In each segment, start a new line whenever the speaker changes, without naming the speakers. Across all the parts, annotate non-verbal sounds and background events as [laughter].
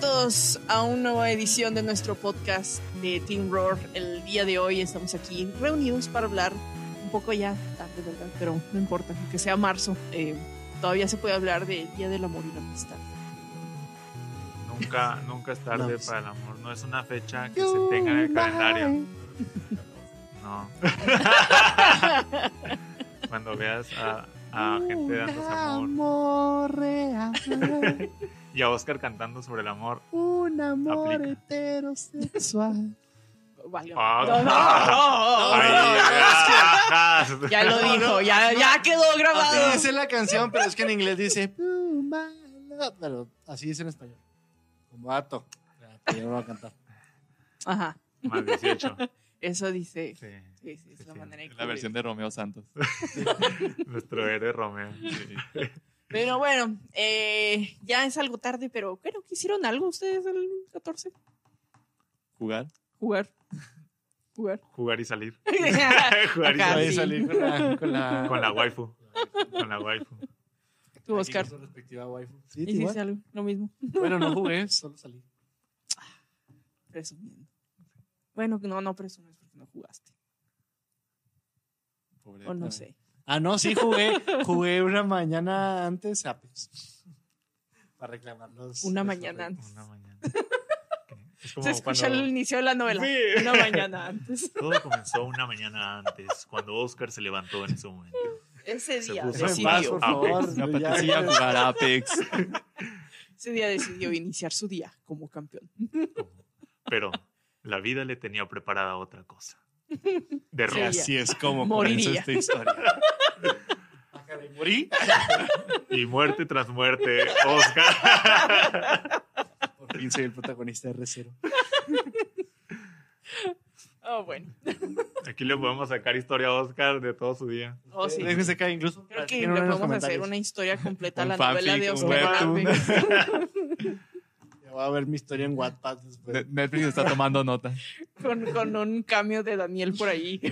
todos a una nueva edición de nuestro podcast de Team Roar. El día de hoy estamos aquí reunidos para hablar un poco ya tarde, ¿verdad? Pero no importa, que sea marzo. eh, todavía se puede hablar del Día del Amor y la Amistad.
Nunca, nunca es tarde
No.
para el amor. No es una fecha que se tenga en el calendario. No. [laughs] Cuando veas a, a gente dando amor
amor real, [laughs]
y a Oscar cantando sobre el amor.
un amor
Aplica.
heterosexual.
Vale.
Ah,
No, no, no,
Ay,
no,
ya,
lo dijo, ya, ya quedó grabado.
Así dice la canción, pero es que en inglés dice "Oh, my love", pero así dice en español. Como vato. Ya, Yo no lo voy a cantar.
Ajá,
Más 18.
eso dice.
Sí.
Sí, sí, es la
Sí.
manera
La versión de Romeo Santos.
Nuestro héroe Romeo.
Pero bueno, eh, ya es algo tarde, pero bueno, ¿qué hicieron algo ustedes el 14?
Jugar.
Jugar. Jugar.
Jugar y salir.
Acá, [laughs]
Jugar y salir.
sí.
salir con la, con la,
Con la waifu. Con la waifu.
Tú, Oscar.
Su respectiva waifu. Sí,
Hiciste
igual.
algo, lo mismo.
Bueno, no [laughs] jugué, solo salí.
Presumiendo. Bueno, no, no presumes porque no jugaste.
Pobre
O no sé.
Ah, no, sí jugué. Jugué una mañana antes Apex. Para reclamarlos.
Una mañana antes.
Una mañana. [laughs] Es como
Se escucha
cuando-
el inicio de la novela.
Sí.
Una mañana antes. [laughs]
Todo comenzó una mañana antes, cuando Oscar se levantó en ese momento.
Ese
Se
día
puso
Déjame en paz,
decidió.
por favor.
Apex.
Me apetecía jugar Apex.
Ese día decidió iniciar su día como campeón.
Pero la vida le tenía preparada otra cosa. [laughs] De
Sí.
Así es como
Moriría.
comenzó esta historia.
Caray, ¿Morí? [laughs]
Y muerte tras muerte, Oscar.
Por fin soy el protagonista de R0.
Oh, bueno.
Aquí le podemos sacar historia a Oscar de todo su día.
Oh, sí.
Déjense incluso.
Creo que le podemos hacer una historia completa a la novela de Oscar. [laughs]
Ya voy a ver mi historia en Wattpad después.
Ne- Netflix está tomando nota.
con, con un cambio de Daniel por ahí. [laughs]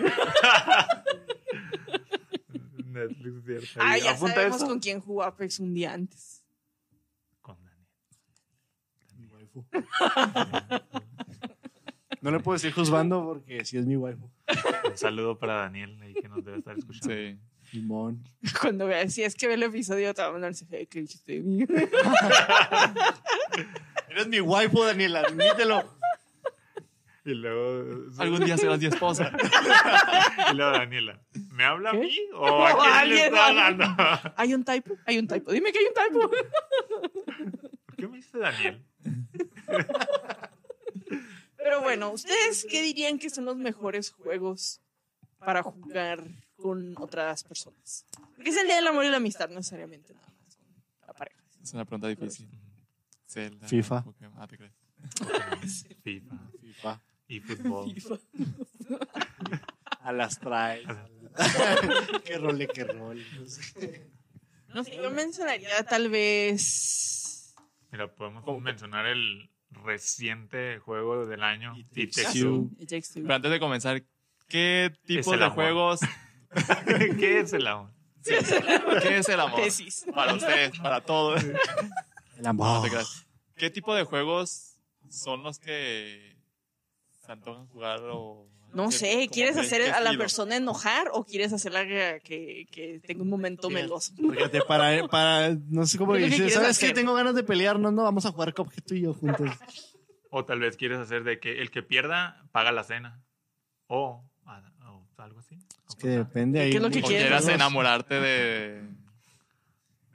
Netflix, cierto.
Ah,
Ahí,
ya
apunta
sabemos
eso.
con quién jugó Apex un día antes.
Con Daniel.
Mi waifu. [laughs] No le puedo decir juzgando porque si es mi waifu.
Un saludo para Daniel, ahí que nos debe estar escuchando.
Sí.
Limón.
Cuando veas, si es que ve el episodio, te va a mandar ese "Hey, ¿qué dijiste de mí?" [laughs]
Eres mi waifu, Daniela, admítelo.
Y luego,
Algún día serás mi esposa. [laughs]
y luego Daniela, ¿me habla
¿Qué?
a mí o a
O
quién
a [laughs]
le
alguien,
hablando?
Hay un typo, hay un typo. Dime que hay un typo.
¿Por qué me dice Daniel?
Pero bueno, ¿ustedes qué dirían que son los mejores juegos para jugar con otras personas? Porque es el día del amor y la amistad, no necesariamente nada más la pareja.
Es una pregunta difícil. Zelda,
FIFA.
Pokémon. Ah, te crees. [laughs]
FIFA
FIFA. [laughs]
y fútbol.
A las traes. [laughs] qué role, qué rol. [laughs]
No sé, yo mencionaría tal vez.
Mira, podemos mencionar el reciente juego del año.
It
It
Takes Two.
Two.
It Takes Two.
Pero antes de comenzar, ¿qué tipo de
amor.
juegos?
¿Qué es el amor?
¿Qué es el amor?
Tesis.
Para ustedes, para todos.
El
No
amor.
te creas. ¿Qué tipo de juegos son los que se antojan jugar o
No sé, ¿quieres hacer a la persona enojar o quieres hacerla que, que, que tenga un momento meloso?
Fíjate, para, para, no sé cómo
¿Qué es lo que
dices,
quieres
¿sabes
hacer?
qué? Tengo ganas de pelear, no, no, vamos a jugar Cuphead tú y yo juntos.
O tal vez quieres hacer de que el que pierda paga la cena. O, o algo así.
Es que depende ahí.
¿Qué es lo que
O
quieres?
quieras enamorarte de,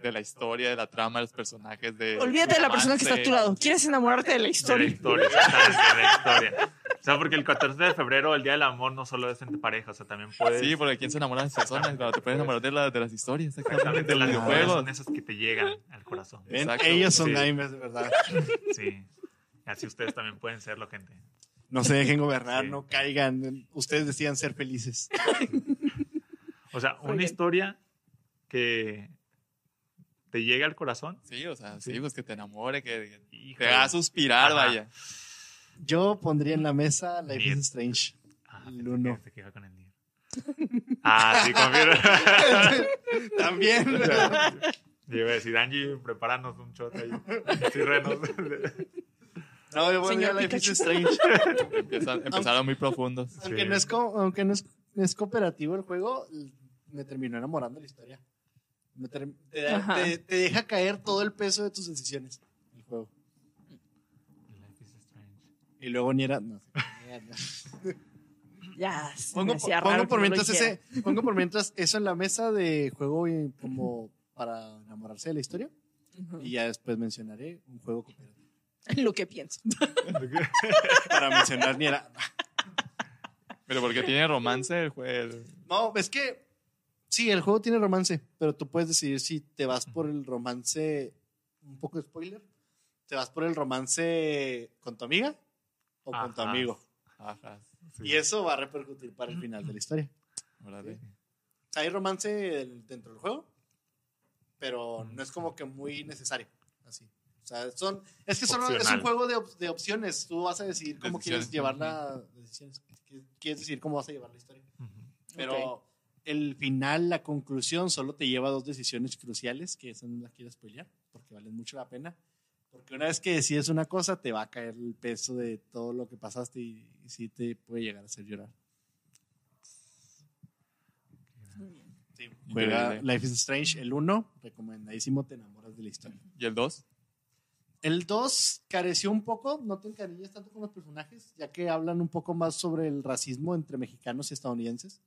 de la historia, de la trama, de los personajes. De,
Olvídate de la persona que está a tu lado. ¿Quieres enamorarte de la
De la
historia?
historia, de la historia. O sea, porque el 14 de febrero, el Día del Amor, no solo es entre pareja, o sea, también puedes...
Sí, porque ¿quién se enamora de las personas? Cuando te puedes enamorar de, la- de las historias, exactamente,
Exactamente,
de los videojuegos.
son esas que te llegan al corazón.
Exacto,
ellos son
sí.
gamers, de verdad. [laughs]
Sí. Así ustedes también pueden serlo, gente.
No se dejen gobernar,
Sí.
no caigan. Ustedes decían ser felices.
O sea, una historia que te llegue al corazón.
Sí, o sea, sí,
Sí.
pues que te enamore, que, que te haga suspirar,
Ajá.
vaya.
Yo pondría en la mesa Life is Strange.
Ah,
El uno.
que- pensé que iba con el Nier. Ah, sí, confío. [laughs]
También.
Yo iba a decir, Angie, prepáranos un shot ahí. Sí, renos.
No, yo volví a Life is. Strange.
Empezaron muy profundos.
Aunque, no es, co- aunque no, es, no es cooperativo el juego, me terminó enamorando la historia. Me te deja caer todo el peso de tus decisiones. El juego.
Life is strange.
Y luego ni era. No. [laughs]
Ya, se
pongo,
me hacía
pongo
raro
por
no
mientras
hiciera.
ese, [laughs] pongo por mientras [laughs] eso en la mesa de juego y como para enamorarse de la historia. Y ya después mencionaré un juego cooperativo.
Lo que pienso.
Para mencionar ni era.
Pero porque tiene romance el juego.
No, es que sí, el juego tiene romance, pero tú puedes decidir si te vas por el romance, un poco de spoiler, te vas por el romance con tu amiga o con tu amigo.
Ajá.
Sí.
Y eso va a repercutir para el final de la historia. sea, hay romance dentro del juego, pero no es como que muy necesario. Así. O sea, son, es que solo es un juego de, op- de opciones. Tú vas a decidir cómo quieres
Decisiones.
llevar la decisiones. Quieres decidir cómo vas a llevar la historia.
Ujú.
Pero
Ok.
el final, la conclusión, solo te lleva a dos decisiones cruciales, que esa no las quiero spoilear, porque valen mucho la pena. Porque una vez que decides una cosa, te va a caer el peso de todo lo que pasaste y, y sí te puede llegar a hacer llorar.
Muy bien.
Sí. Juega. Life is Strange, el 1, recomendadísimo, te enamoras de la historia.
¿Y el 2?
El 2 careció un poco, no te encariñas tanto con los personajes, ya que hablan un poco más sobre el racismo entre mexicanos y estadounidenses.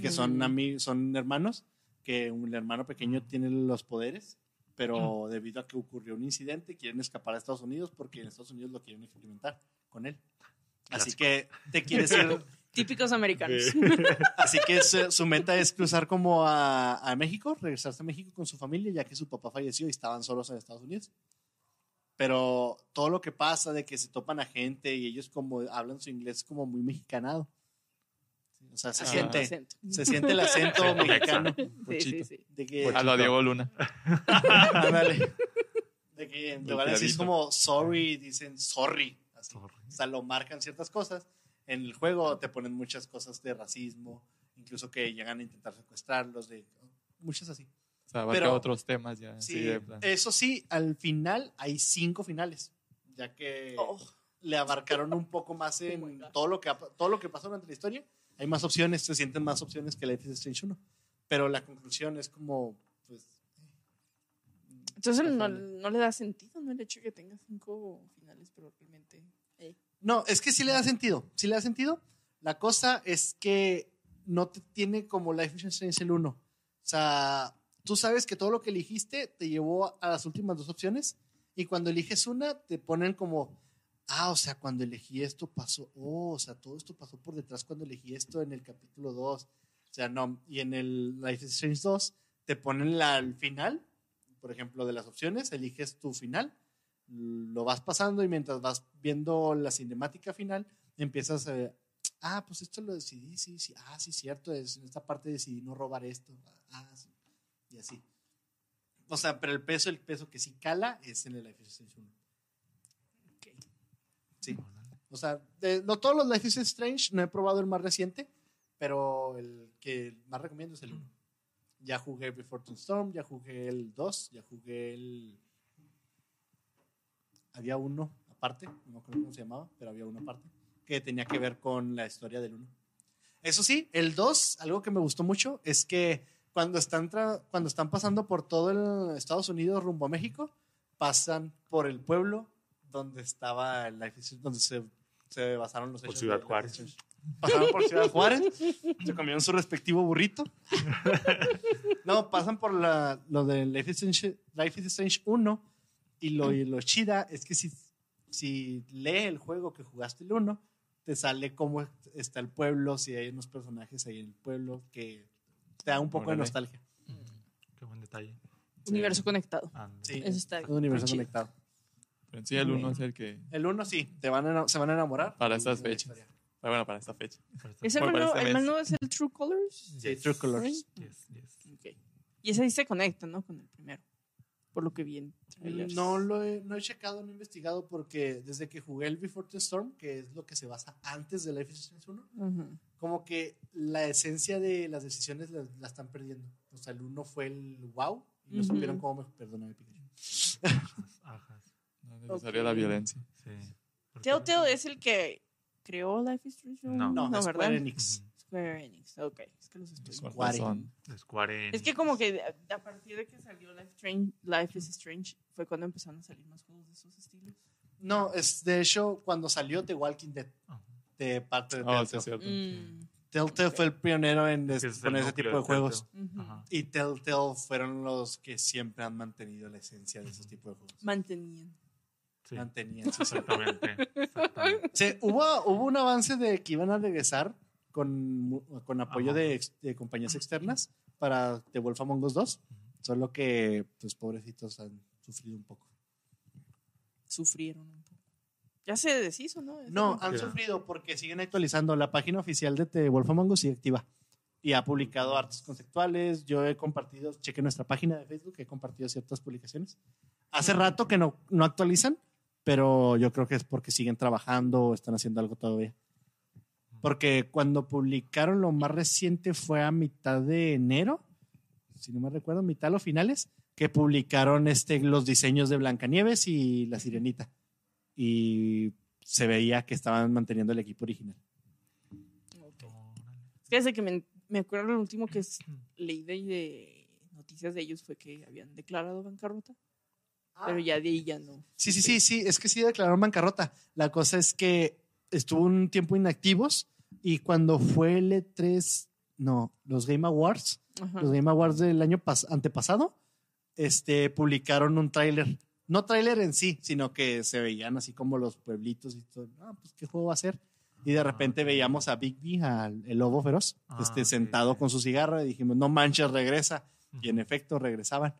que son,
Mm.
son hermanos, que un hermano pequeño tiene los poderes, pero debido a que ocurrió un incidente, quieren escapar a Estados Unidos porque en Estados Unidos lo quieren experimentar con él. Así
Clásico.
que te quieres ir, [laughs]
Típicos americanos. [laughs]
así que su, su meta es cruzar como a, a México, regresarse a México con su familia, ya que su papá falleció y estaban solos en Estados Unidos. Pero todo lo que pasa de que se topan a gente y ellos como hablan su inglés como muy mexicanado. O sea, se
Ah.
siente,
Acento.
se siente el acento mexicano.
Sí, sí, sí.
De que,
A lo Diego Luna.
ándale. [laughs] De que en lugar de decir como sorry, dicen sorry. Así.
Sorry.
O sea, lo marcan ciertas cosas. En el juego te ponen muchas cosas de racismo, incluso que llegan a intentar secuestrarlos, de muchas así.
O sea, abarca
Pero-
otros temas ya.
Sí,
de plan.
eso sí, al final hay cinco finales, ya que
Oh,
le abarcaron un poco más en
Oh God.
todo lo que todo lo que pasó durante la historia. Hay más opciones, se sienten más opciones que Life is Strange 1. Pero la conclusión es como, pues,
Entonces no, no le da sentido, ¿no? El hecho de que tenga cinco finales, pero realmente. eh,
No, es que sí le da sentido. Sí le da sentido. La cosa es que no te tiene como Life is Strange el 1. O sea, tú sabes que todo lo que eligiste te llevó a las últimas dos opciones y cuando eliges una te ponen como, ah, o sea, cuando elegí esto pasó, oh, o sea, todo esto pasó por detrás cuando elegí esto en el capítulo 2. O sea, no, y en el Life is Strange 2 te ponen la, al final, por ejemplo, de las opciones, eliges tu final lo vas pasando y mientras vas viendo la cinemática final, empiezas a, ah, pues esto lo decidí, sí, sí, ah, sí, cierto, es, en esta parte decidí no robar esto, ah, sí, y así. O sea, pero el peso, el peso que sí cala es en el Life is Strange 1. Sí. O sea, de, no todos los Life is Strange, no he probado el más reciente, pero el que más recomiendo es el 1. Ya jugué Before the Storm, ya jugué el 2, ya jugué el había uno aparte, no acuerdo cómo se llamaba, pero había uno aparte, que tenía que ver con la historia del uno. Eso sí, el 2, algo que me gustó mucho es que cuando están, cuando están pasando por todo el Estados Unidos rumbo a México, pasan por el pueblo donde estaba is- donde se, se basaron los
Por
hechos.
Ciudad
de
Juárez. [laughs]
Pasaron por Ciudad Juárez, se comieron su respectivo burrito. [laughs] No, pasan por la, lo de Life is Strange, Life is Strange 1 y lo, y lo chida es que si, si lee el juego que jugaste el 1, te sale cómo está el pueblo, si hay unos personajes ahí en el pueblo que te da un poco de nostalgia.
Qué buen detalle.
universo conectado.
Sí,
Eso está
un universo
chido.
conectado.
Pero sí, el 1 es el que.
El 1 sí, te van a, se van a enamorar.
Para estas fechas. ah, Bueno, para esta fecha.
¿Es el,
Bueno, este
el más
mes.
nuevo es el True Colors?
Sí, True Colors.
Yes, yes.
Ok. Y ese sí se conecta, ¿no? Con el primero. Por lo que vi en trailers.
No lo he, no he checado, no he investigado porque desde que jugué el Before the Storm, que es lo que se basa antes de Life is Strange 1,
Ujú.
como que la esencia de las decisiones la, la están perdiendo. O sea, el 1 fue el wow y no supieron cómo me... Perdóname, Pikachu.
Ajas.
No es necesaria la violencia.
Sí.
Telltale es el que creó Life is Strange.
No.
No,
no.
Square Enix.
Square Enix, ok. Es que los estoy
Square
Square
Es que como que a, partir de que salió Life, Strange, Life is Strange fue cuando empezaron a salir más juegos de esos estilos.
No, es de hecho cuando salió The Walking Dead de parte de
Oh, sí,
Telltale.
cierto.
Mm,
Telltale fue el pionero en
Es que
des-
es el
poner ese tipo de
de
juegos. Y Telltale fueron los que siempre han mantenido la esencia de esos tipos de juegos.
Mantenían.
Sí, exactamente. [laughs] exactamente.
Sí, hubo, hubo un avance de que iban a regresar con, apoyo de, compañías externas para The Wolf Among Us 2. Solo que, pues, pobrecitos han sufrido un poco.
Sufrieron un poco. Ya se deshizo, ¿no?
No, han sufrido porque siguen actualizando. La página oficial de The Wolf Among Us sigue activa. Y ha publicado artes conceptuales. Yo he compartido, cheque nuestra página de Facebook, he compartido ciertas publicaciones. Hace rato que no, no actualizan, pero yo creo que es porque siguen trabajando o están haciendo algo todavía. Porque cuando publicaron lo más reciente fue a mitad de enero, si no me recuerdo, mitad o finales, que publicaron este, los diseños de Blancanieves y la Sirenita. Y se veía que estaban manteniendo el equipo original.
Ok. Es que me, me acuerdo lo último que es- leí de, de noticias de ellos fue que habían declarado bancarrota. Pero ya de ahí ya no.
Sí, sí, sí, sí, es que sí declararon bancarrota. La cosa es que estuvo un tiempo inactivos y cuando fue el E3, no, los Game Awards,
Ajá.
los Game Awards del año pas- antepasado, este, publicaron un tráiler. No tráiler en sí, sino que se veían así como los pueblitos y todo. Ah, pues qué juego va a ser. Y de repente veíamos a Bigby, al el lobo feroz,
Ah,
este, sentado
sí.
con su cigarro y dijimos, no manches, regresa. Y en efecto regresaban.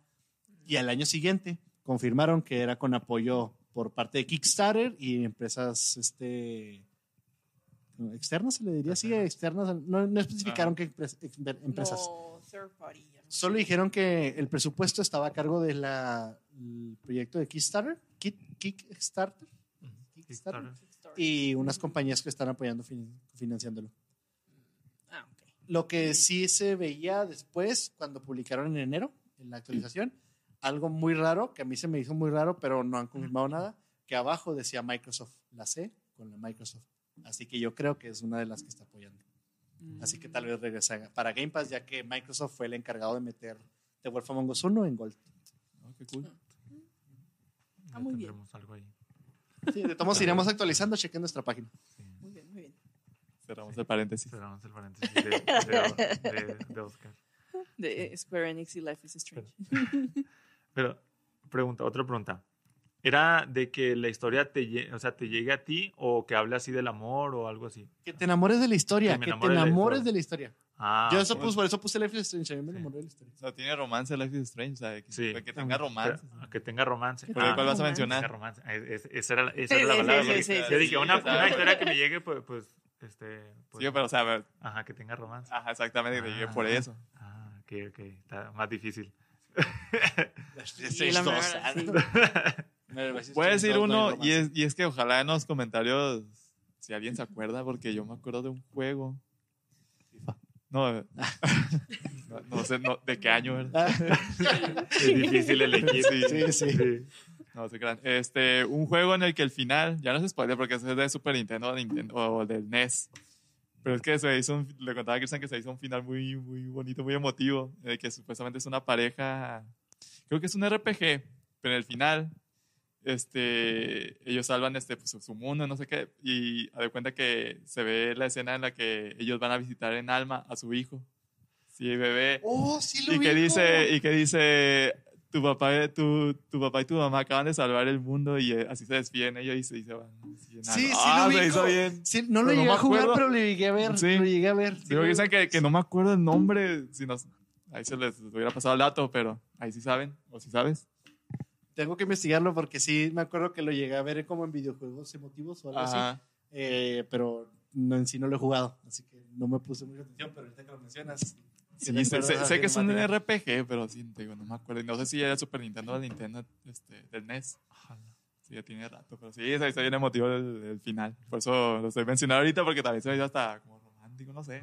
Y al año siguiente confirmaron que era con apoyo por parte de Kickstarter y empresas este, externas, se le diría así, externas. No, no especificaron qué empres- ex- empresas.
No, third party. sé.
Solo dijeron que el presupuesto estaba a cargo del proyecto de Kickstarter, Kick- Kickstarter. Kickstarter,
Kickstarter.
y unas compañías que están apoyando, fin- financiándolo.
Ah, ok.
Lo que sí se veía después, cuando publicaron en enero, en la actualización, algo muy raro, que a mí se me hizo muy raro, pero no han confirmado nada, que abajo decía Microsoft, la C con la Microsoft. Así que yo creo que es una de las que está apoyando. Así que tal vez regresa para Game Pass, ya que Microsoft fue el encargado de meter The Wolf Among Us 1 en Gold.
Oh, qué cool.
Ah, muy bien.
Algo ahí.
Sí, de todos iremos actualizando, chequen nuestra página.
Sí.
Muy bien, muy bien.
Cerramos el paréntesis.
Cerramos el paréntesis de, de- de- de Oscar.
De Square Enix y Life is Strange.
Pero, pregunta, otra pregunta. ¿Era de que la historia te, o sea, te llegue a ti o que hable así del amor o algo así?
Que te enamores de la historia,
Que
que te
enamore de la
enamores
historia.
de la historia.
Ah,
Yo eso puse, por eso puse Life is Strange, a mí me
Sí.
enamoré de la historia.
O sea, tiene romance Life is Strange, o sea, que,
Sí.
que tenga romance.
Pero, que tenga romance.
¿Cuál-
Ah,
cuál vas a
que
mencionar?
tenga romance. Ah, es- es- esa era, esa
Sí,
era la
sí,
palabra.
sí,
porque
sí, sí,
yo dije,
sí,
una, una historia que me llegue, pues, pues este... pues,
Sí, pero, o sea, a ver,
Ajá, que tenga romance.
ajá, exactamente, que te llegue por
Ah.
eso.
Ah, ok, ok. Está más difícil.
Verdad. [laughs]
Voy a decir uno, y es, y es que ojalá en los comentarios, si alguien se acuerda, porque yo me acuerdo de un juego. No, [laughs] no, no sé no, de qué año era.
Ah, [laughs]
Es difícil elegir.
Sí,
sí, sí.
No crean. Este, un juego en el que el final, ya no se spoiler porque es de Super Nintendo o, Nintendo, o del NES. Pero es que se hizo un- le contaba a Cristian que se hizo un final muy, muy bonito, muy emotivo, en el que supuestamente es una pareja, creo que es un RPG, pero en el final, este, ellos salvan este, pues, su mundo, no sé qué, y a de cuenta que se ve la escena en la que ellos van a visitar en alma a su hijo. Sí, bebé.
Oh, sí lo
Y que dice, y que dice, tu papá, tu, tu papá y tu mamá acaban de salvar el mundo y eh, así se despiden ellos y se, se van.
Sí, sí
Ah,
lo
se hizo bien.
Sí, no lo
Pero no
llegué
me
a jugar,
acuerdo.
pero lo llegué a ver.
Sí.
Lo llegué a ver. Sí,
Digo dicen que, que no me acuerdo el nombre, si nos, ahí se les hubiera pasado el dato, pero ahí sí saben, o si sabes.
Tengo que investigarlo porque sí me acuerdo que lo llegué a ver como en videojuegos emotivos o algo así.
Ajá.
Eh, pero no, en sí no lo he jugado. Así que no me puse mucha atención, pero ahorita que lo mencionas.
Sí,
me
sé, sé- sé que es un. RPG, pero sí, te digo, no me acuerdo. Y No sé si era el Super Nintendo o Nintendo este, del NES. Sí, ya tiene rato, pero sí, está, está bien emotivo el, el final. Por eso lo estoy mencionando ahorita, porque también se ve hasta como romántico, no sé.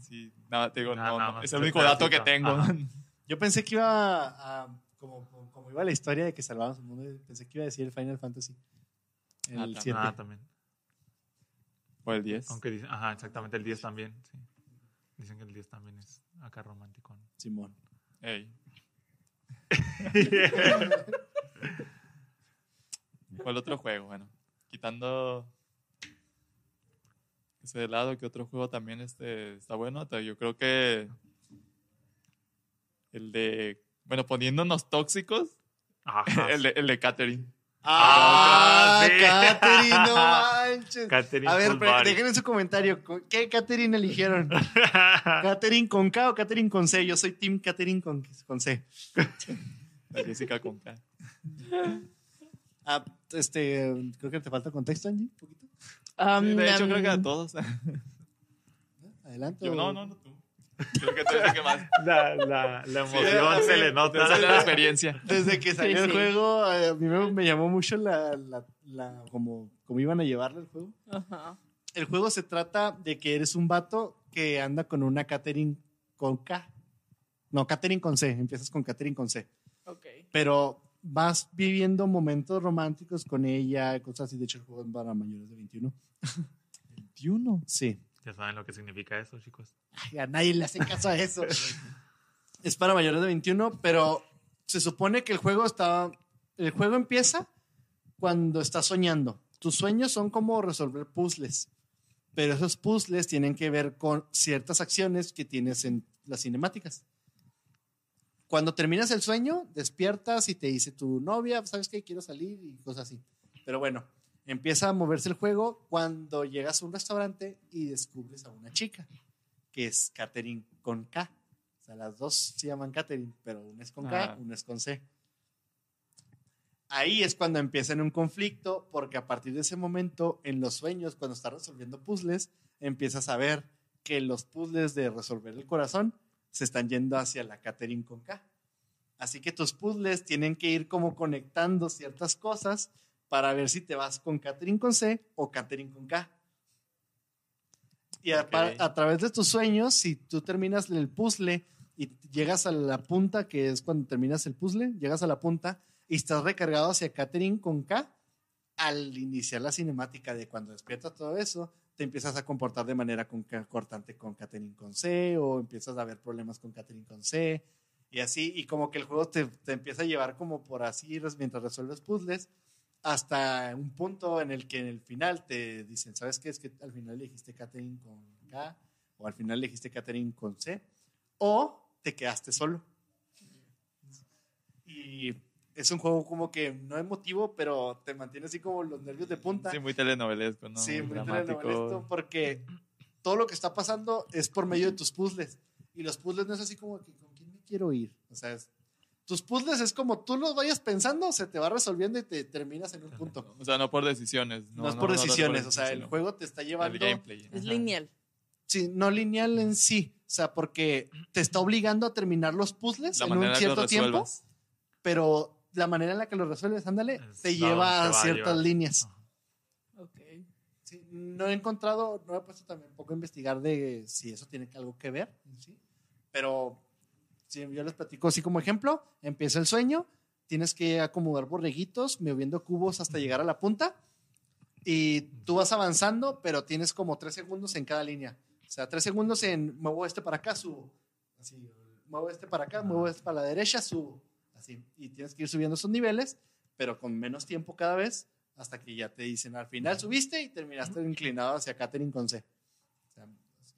Sí, nada, te digo,
Nada,
no,
nada
no, es el único dato que tengo.
Ajá. [laughs]
Yo pensé que iba a. como, como iba la historia de que salvamos el mundo, pensé que iba a decir el Final Fantasy. El
Ah, también.
7.
Ah, también.
O el 10.
Aunque dicen, ajá, exactamente, el 10 también, sí. Dicen que el 10 también es acá romántico.
Simón.
Ey. [laughs] [laughs] ¿Cuál otro juego? Bueno, quitando ese de lado, ¿qué otro juego también este, está bueno? Yo creo que el de, bueno, poniéndonos tóxicos,
Ajá. [laughs]
el de, el de Catherine.
¡Ah!
sí.
Catherine, no [laughs] manches.
Catherine
A ver, dejen en su comentario. ¿con- ¿Qué Catherine eligieron? [laughs] ¿Catherine con K o Catherine con C? Yo soy Team Catherine con, con C.
La Jessica con K.
Ah, este, creo que te falta contexto, Angie, un poquito.
Um,
Sí, de hecho,
um,
creo que a todos.
Adelante.
Yo, no, no, no tú. Creo que tú eres el que más. [laughs]
La, la, la emoción
Sí,
se
sí.
le nota.
sale la [laughs] experiencia.
Desde que salió
Sí,
el juego, eh, a mí me, me llamó mucho la, la, la- como, como iban a llevarlo el juego.
Ajá.
El juego se trata de que eres un vato que anda con una Catherine con K. No, Catherine con C. Empiezas con Catherine con C.
Ok.
Pero vas viviendo momentos románticos con ella, cosas así. De hecho, el juego es para mayores de 21.
21.
Sí.
Ya saben lo que significa eso, chicos.
Ay, a nadie le hace caso a eso. es para mayores de 21, pero se supone que el juego está. El juego empieza cuando estás soñando. Tus sueños son como resolver puzzles, pero esos puzzles tienen que ver con ciertas acciones que tienes en las cinemáticas. Cuando terminas el sueño, despiertas y te dice tu novia, ¿sabes qué? Quiero salir y cosas así. Pero bueno, empieza a moverse el juego cuando llegas a un restaurante y descubres a una chica, que es Catherine con K. O sea, las dos se llaman Catherine, pero una es con K,
Ah.
una es con C. Ahí es cuando empiezan un conflicto, porque a partir de ese momento, en los sueños, cuando estás resolviendo puzzles, empiezas a ver que los puzzles de resolver el corazón se están yendo hacia la Catherine con K. Así que tus puzzles tienen que ir como conectando ciertas cosas para ver si te vas con Catherine con C o Catherine con K. Y a, través de tus sueños, si tú terminas el puzzle y llegas a la punta, que es cuando terminas el puzzle, llegas a la punta y estás recargado hacia Catherine con K, al iniciar la cinemática de cuando despiertas todo eso, te empiezas a comportar de manera cortante con Catherine con C o empiezas a ver problemas con Catherine con C y así, y como que el juego te, te empieza a llevar como por así mientras resuelves puzzles hasta un punto en el que en el final te dicen, ¿sabes qué? Es que al final elegiste Catherine con K o al final elegiste Catherine con C o te quedaste solo. Y es un juego como que no emotivo, pero te mantiene así como los nervios de punta.
Sí, muy telenovelesco, ¿no?
Sí, muy
dramático.
telenovelesco, porque todo lo que está pasando es por medio de tus puzzles. Y los puzzles no es así como que con quién me quiero ir. O sea, es- tus puzzles es como tú los vayas pensando, se te va resolviendo y te terminas en un punto.
O sea, no por decisiones.
No, es por decisiones,
por
o sea, el juego te está
El
llevando.
gameplay.
Es
Ajá.
lineal.
Sí, no lineal en sí. O sea, porque te está obligando a terminar los puzzles
La
en un cierto tiempo, pero la manera en la que lo resuelves, ándale,
Es
te
a
lleva
te
a
a
ciertas
llevar.
líneas.
Ok.
Sí, no he encontrado, no he puesto también un poco a investigar de si eso tiene algo que ver, sí. pero si yo les platico así como ejemplo, empieza el sueño, tienes que acomodar borreguitos, moviendo cubos hasta llegar a la punta y tú vas avanzando, pero tienes como tres segundos en cada línea. O sea, tres segundos en muevo este para acá, subo. Así, muevo este para acá, muevo este para la derecha, subo. Así. Y tienes que ir subiendo esos niveles, pero con menos tiempo cada vez, hasta que ya te dicen al final subiste y terminaste inclinado hacia Catherine con C. O sea,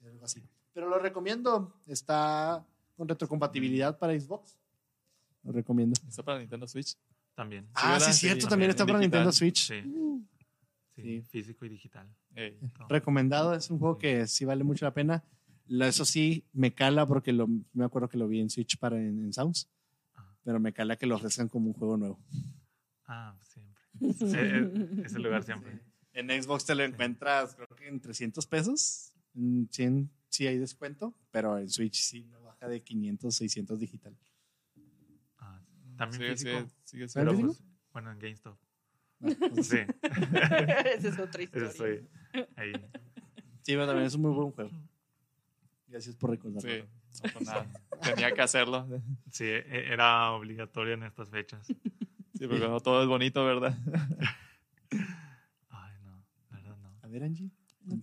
algo así. Pero lo recomiendo. Está con retrocompatibilidad para Xbox. Lo recomiendo.
¿Está para Nintendo Switch?
También.
ah, sí,
Sí,
cierto.
también
También está para
digital.
Nintendo Switch.
Sí. Sí,
Sí.
Físico y digital.
Ey.
No.
Recomendado. Es un juego que sí vale mucho la pena. Eso sí, me cala porque lo, me acuerdo que lo vi en Switch para en, en Sounds. Pero me cala que lo ofrezcan como un juego nuevo.
Ah, siempre. Sí, es, es el lugar siempre.
En Xbox te lo encuentras, creo que en 300 pesos. En 100 sí hay descuento, pero en Switch sí no baja de 500, 600 digital.
Ah, también
Sigue,
físico.
sigue, sigue
Pero
¿Físico?
pues, bueno, en GameStop.
Ah, pues,
Sí, [laughs]
Esa es otra
eso
historia.
ahí.
Sí, pero también es un muy buen juego. Gracias por recordarlo.
Pues tenía que hacerlo.
Sí, e, era obligatorio en estas fechas.
Sí, porque no todo es bonito, ¿verdad? [laughs] Ay, no, ¿verdad? No.
A ver, Angie.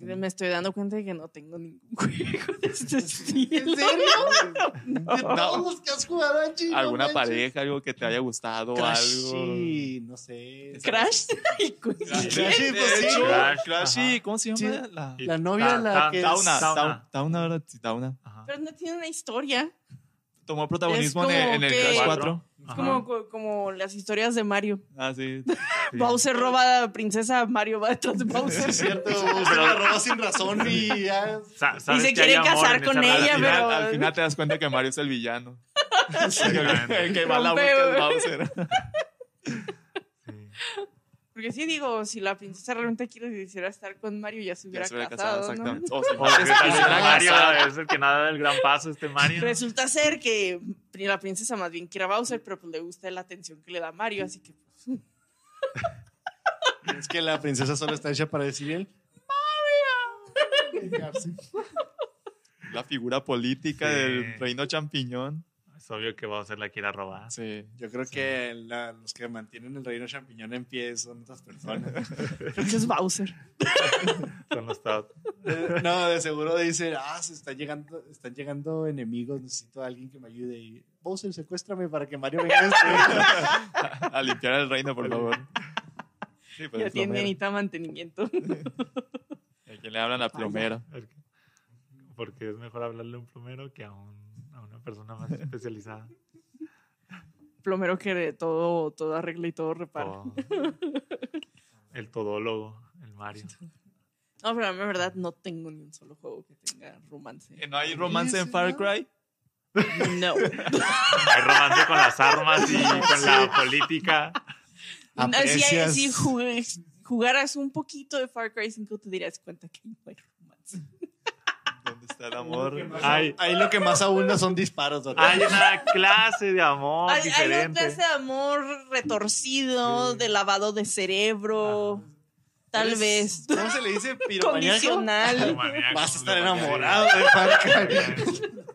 Me estoy dando cuenta de que no tengo ningún [laughs] juego de este estilo.
¿En serio? [laughs] De
No.
todos los que has jugado, Angie.
¿Alguna
manches.
pareja, algo que te haya gustado
Crash,
algo?
sí, no sé.
Crash [laughs]
Crash,
pues
Crash,
Crash y- ¿cómo se llama? La,
La novia,
Ta-
la que
Tauna,
Tauna.
Tauna, Tauna, ahora sí, Tauna.
Ajá.
Pero no tiene una historia.
Tomó protagonismo en el, Crash
Cuatro.
4.
Es como, co- como las historias de Mario.
Ah, sí. [laughs]
Sí.
Bowser roba a princesa, Mario va detrás de Bowser.
Es cierto, [laughs] se la robó sin razón y ya.
Sa- sabes
se quiere casar con ella,
al, final,
pero-
al final te das cuenta que Mario es el villano. [laughs] El que va a la busca es
güey.
Bowser.
Porque sí digo, si la princesa realmente quiere quisiera estar con Mario, ya se
Ya
hubiera
se hubiera
casado,
casado,
¿no?
exactamente. [laughs] O sea,
O
Mario
que es el que nada el gran paso, este Mario.
Resulta ser que la princesa más bien quiere a Bowser, pero pues le gusta la atención que le da Mario, así que pues, [laughs]
Es que la princesa solo está hecha para decir él. ¡Mario! [laughs]
La figura política
Sí.
del reino champiñón.
Es obvio que Bowser la quiera robar.
Sí.
Yo creo que la- los que mantienen el reino champiñón en pie son otras personas. [laughs]
creo que es Bowser. [laughs]
Son los top.
Eh, no, de seguro dicen, ah, se está llegando, están llegando enemigos, necesito a alguien que me ayude. Y Bowser, secuéstrame para que Mario venga a [laughs] destruir".
A limpiar el reino, por favor. Sí, pues
ya tiene necesita mantenimiento.
¿A quién le hablan a plomero?
Porque es mejor hablarle a un plomero que a, un- persona más especializada.
Plomero que de todo, todo arregla y todo repara.
El todólogo, el Mario.
No, pero a mí, la verdad, no tengo ni un solo juego que tenga romance.
¿Que ¿No hay romance en Far. Cry? [laughs]
No.
Hay romance con las armas y con la política.
No, si,
Aprecias-
si jugué- jugaras un poquito de Far Cry 5, te darías cuenta que no hay romance.
¿Dónde está el amor?
Hay,
Ahí lo que más abunda son disparos. ¿verdad?
hay una clase de amor
Hay, hay una
diferente.
clase de amor retorcido,
Sí.
de lavado de cerebro, tal
Eres-
vez
¿Cómo se le dice? [laughs]
Condicional.
Vas a estar enamorado de. [laughs]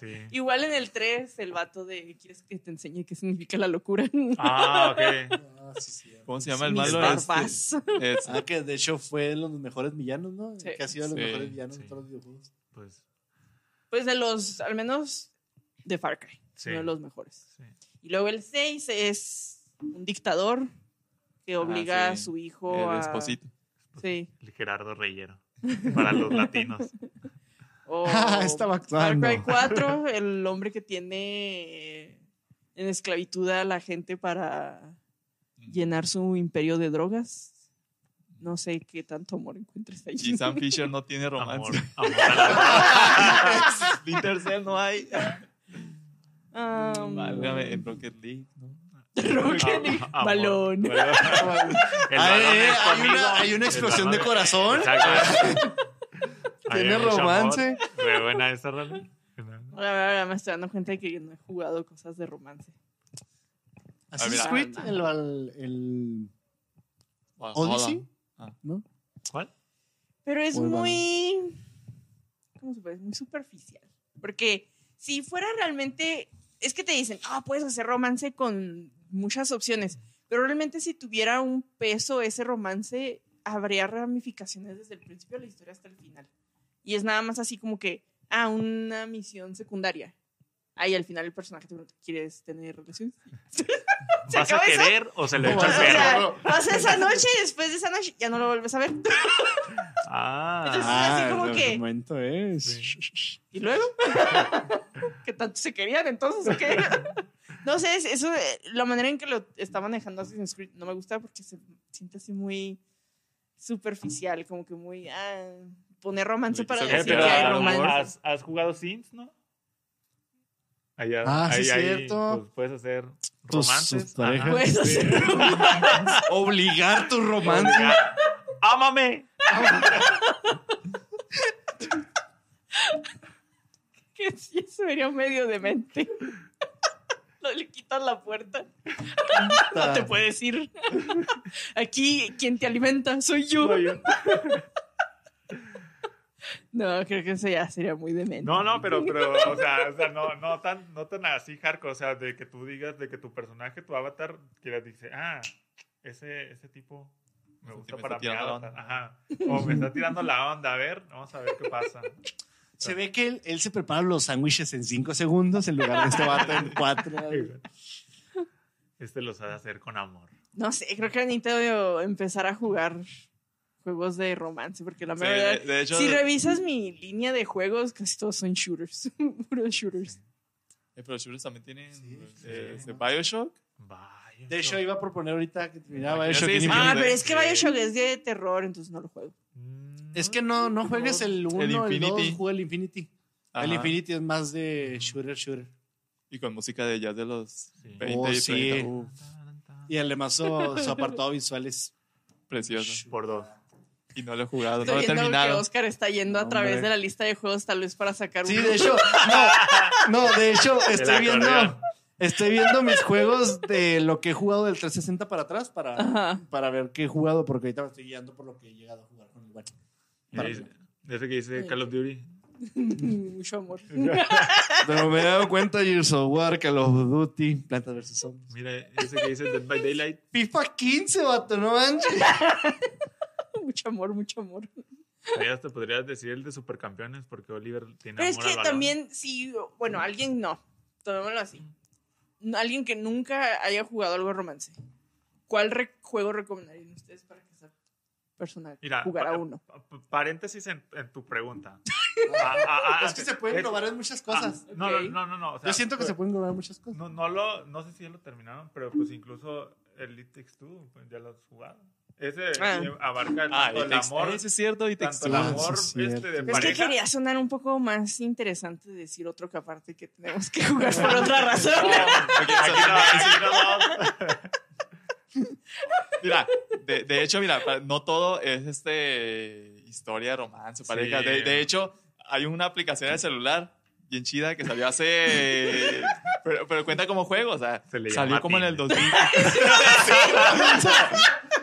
Sí.
Igual en el 3, el vato de ¿quieres que te enseñe qué significa la locura?
Ah, ok.
Ah, sí, sí.
¿Cómo se llama el malo?
barbas.
Este, es-
Ah, que de hecho fue de los mejores villanos, ¿no?
Sí.
Que ha sido de los
Sí,
mejores villanos
sí.
de todos los videojuegos.
Pues
Pues de los, al menos de Far Cry,
Sí.
uno de los mejores.
sí.
Y luego el 6 es un dictador que obliga
Ah, sí.
a su hijo
el
a...
esposito.
Sí.
El Gerardo Reyero. Para los latinos. [laughs]
O
Ah, estaba
Far
actuando.
Cry 4, el hombre que tiene en esclavitud a la gente para llenar su imperio de drogas. No sé qué tanto amor encuentres ahí.
Y Sam Fisher no tiene
Amor,
romance.
amor a la- [laughs]
Splinter Cell no hay.
Um,
Válgame, en Rocket League, ¿no? [laughs]
Rocket League.
Amor.
Balón.
Hay,
balón es
hay una, hay una explosión de
balón-
corazón.
Exacto. [laughs]
Tiene romance.
amor. Fue buena esa rola.
La verdad, me estoy dando cuenta de que no he jugado cosas de romance.
Assassin's Creed, el, el, el. Odyssey. ¿No?
¿Cuál?
Pero es muy. ¿Cómo se puede? Muy superficial. Porque si fuera realmente. Es que te dicen, ah, puedes hacer romance con muchas opciones. Pero realmente, si tuviera un peso ese romance, habría ramificaciones desde el principio de la historia hasta el final. Y es nada más así como que, ah, una misión secundaria. Ahí al final el personaje te pregunta, ¿quieres tener relaciones? [laughs] [laughs] ¿Se
¿Vas a
acaba eso?
querer o se le
O
echa
O
el
sea,
perro?
sea, pasa esa noche y después de esa noche ya no lo vuelves a ver. [laughs]
Ah,
Entonces, así como
el
que-
momento es.
Sí.
¿Y luego? ¿Qué tanto se querían entonces o qué? No sé, es- eso, eh, la manera en que lo está manejando Assassin's Creed no me gusta porque se siente así muy superficial, como que muy... Ah, poner romance para
Eh,
Eh,
decir
pero
que hay romance.
has, has jugado Sims, ¿no? Allá,
Ah, sí,
ahí,
cierto.
pues, puedes hacer
Tus-
romances. Ajá.
Puedes
Sí.
hacer romance. [laughs]
Obligar tu romance.
¡Ámame! [laughs]
Que sí, eso sería medio demente. [laughs] No le quitas la puerta. No te puedes ir. Aquí quien te alimenta soy yo.
Soy yo.
No, creo que eso ya sería muy demente.
No, no, pero, [laughs] pero o sea, o sea no, no, tan, no tan así hardcore. O sea, de que tú digas, de que tu personaje, tu avatar, que dice, ah, ese, ese tipo Me gusta
me
para miar, Ajá. O me está tirando la onda. A ver, vamos a ver qué pasa.
Se ve que él, él se prepara los sándwiches en cinco segundos en lugar de este vato en cuatro.
Este lo sabe hacer con amor.
No sé, creo que necesito empezar a jugar juegos de romance, porque la
Sí,
mayoría...
de, de hecho,
si revisas mi línea de juegos, casi todos son shooters. [laughs] Puros shooters.
eh, pero shooters también tienen
sí.
eh, este, Bioshock.
Vaya.
De hecho, iba a proponer ahorita que terminaba
Sí,
Bioshock
sí, sí.
Ah,
sí.
pero es que
Sí.
Bioshock es de terror, entonces no lo juego.
Mm,
Es que no, no juegues el 1, el 2,
Infinity.
juega el Infinity.
Ajá.
El Infinity es más de shooter, shooter.
Y con música de jazz de los
Sí.
20
Oh,
y
sí.
30. Uf,
Y además su, su apartado visual es...
precioso.
Por dos.
Y no lo he jugado, no
Estoy
lo he
viendo que
terminado.
Oscar está yendo a través
hombre.
de la lista de juegos, tal vez para sacar
Sí,
uno.
de hecho, [laughs] no, no, de hecho, estoy viendo, estoy viendo mis juegos de lo que he jugado del 360 para atrás para,
Ajá.
para ver qué he jugado, porque ahorita me estoy guiando por lo que he llegado a jugar con el
dice- Ese que dice Call of Duty. [laughs]
Mucho amor. [laughs]
Pero me he dado cuenta, Gears of War, Call of Duty, Plantas vs. Zombies.
Mira, ese que dice Dead by Daylight.
FIFA 15, vato, no manches. [laughs]
mucho amor, mucho amor.
Ahí hasta podrías decir el de Supercampeones porque Oliver tiene
Pero es
amor
que
al balón.
también, sí, bueno, alguien no. Tomémoslo así. Alguien que nunca haya jugado algo de romance. ¿Cuál re- juego recomendarían ustedes para que sea personal?
Mira,
jugar a
pa-
uno.
pa- pa- paréntesis en, en tu pregunta. [laughs] Ah, ah, ah,
Es que se pueden
es-
probar en muchas
ah,
cosas.
no,
Ok.
no, no, no, no. o sea,
Yo siento que
pues,
se pueden probar en muchas cosas.
No, no, lo, no sé si ya lo terminaron, pero pues incluso el It Takes Two, pues ya lo has jugado. Ese
Ah.
abarca
Ah,
tanto el
te-
amor,
ese es cierto y te
tanto el amor
es
este, de
cierto.
Es que
pareja.
quería sonar un poco más interesante decir otro que aparte que tenemos que jugar por otra [laughs] razón.
Aquí, aquí no, aquí no.
Mira, de, de hecho, mira, no todo es este historia de romance, pareja.
Sí.
De, de hecho, hay una aplicación de celular bien chida que salió hace. Pero, pero cuenta como juego, o sea,
Se le
salió como en el
Tinder.
2000. [laughs]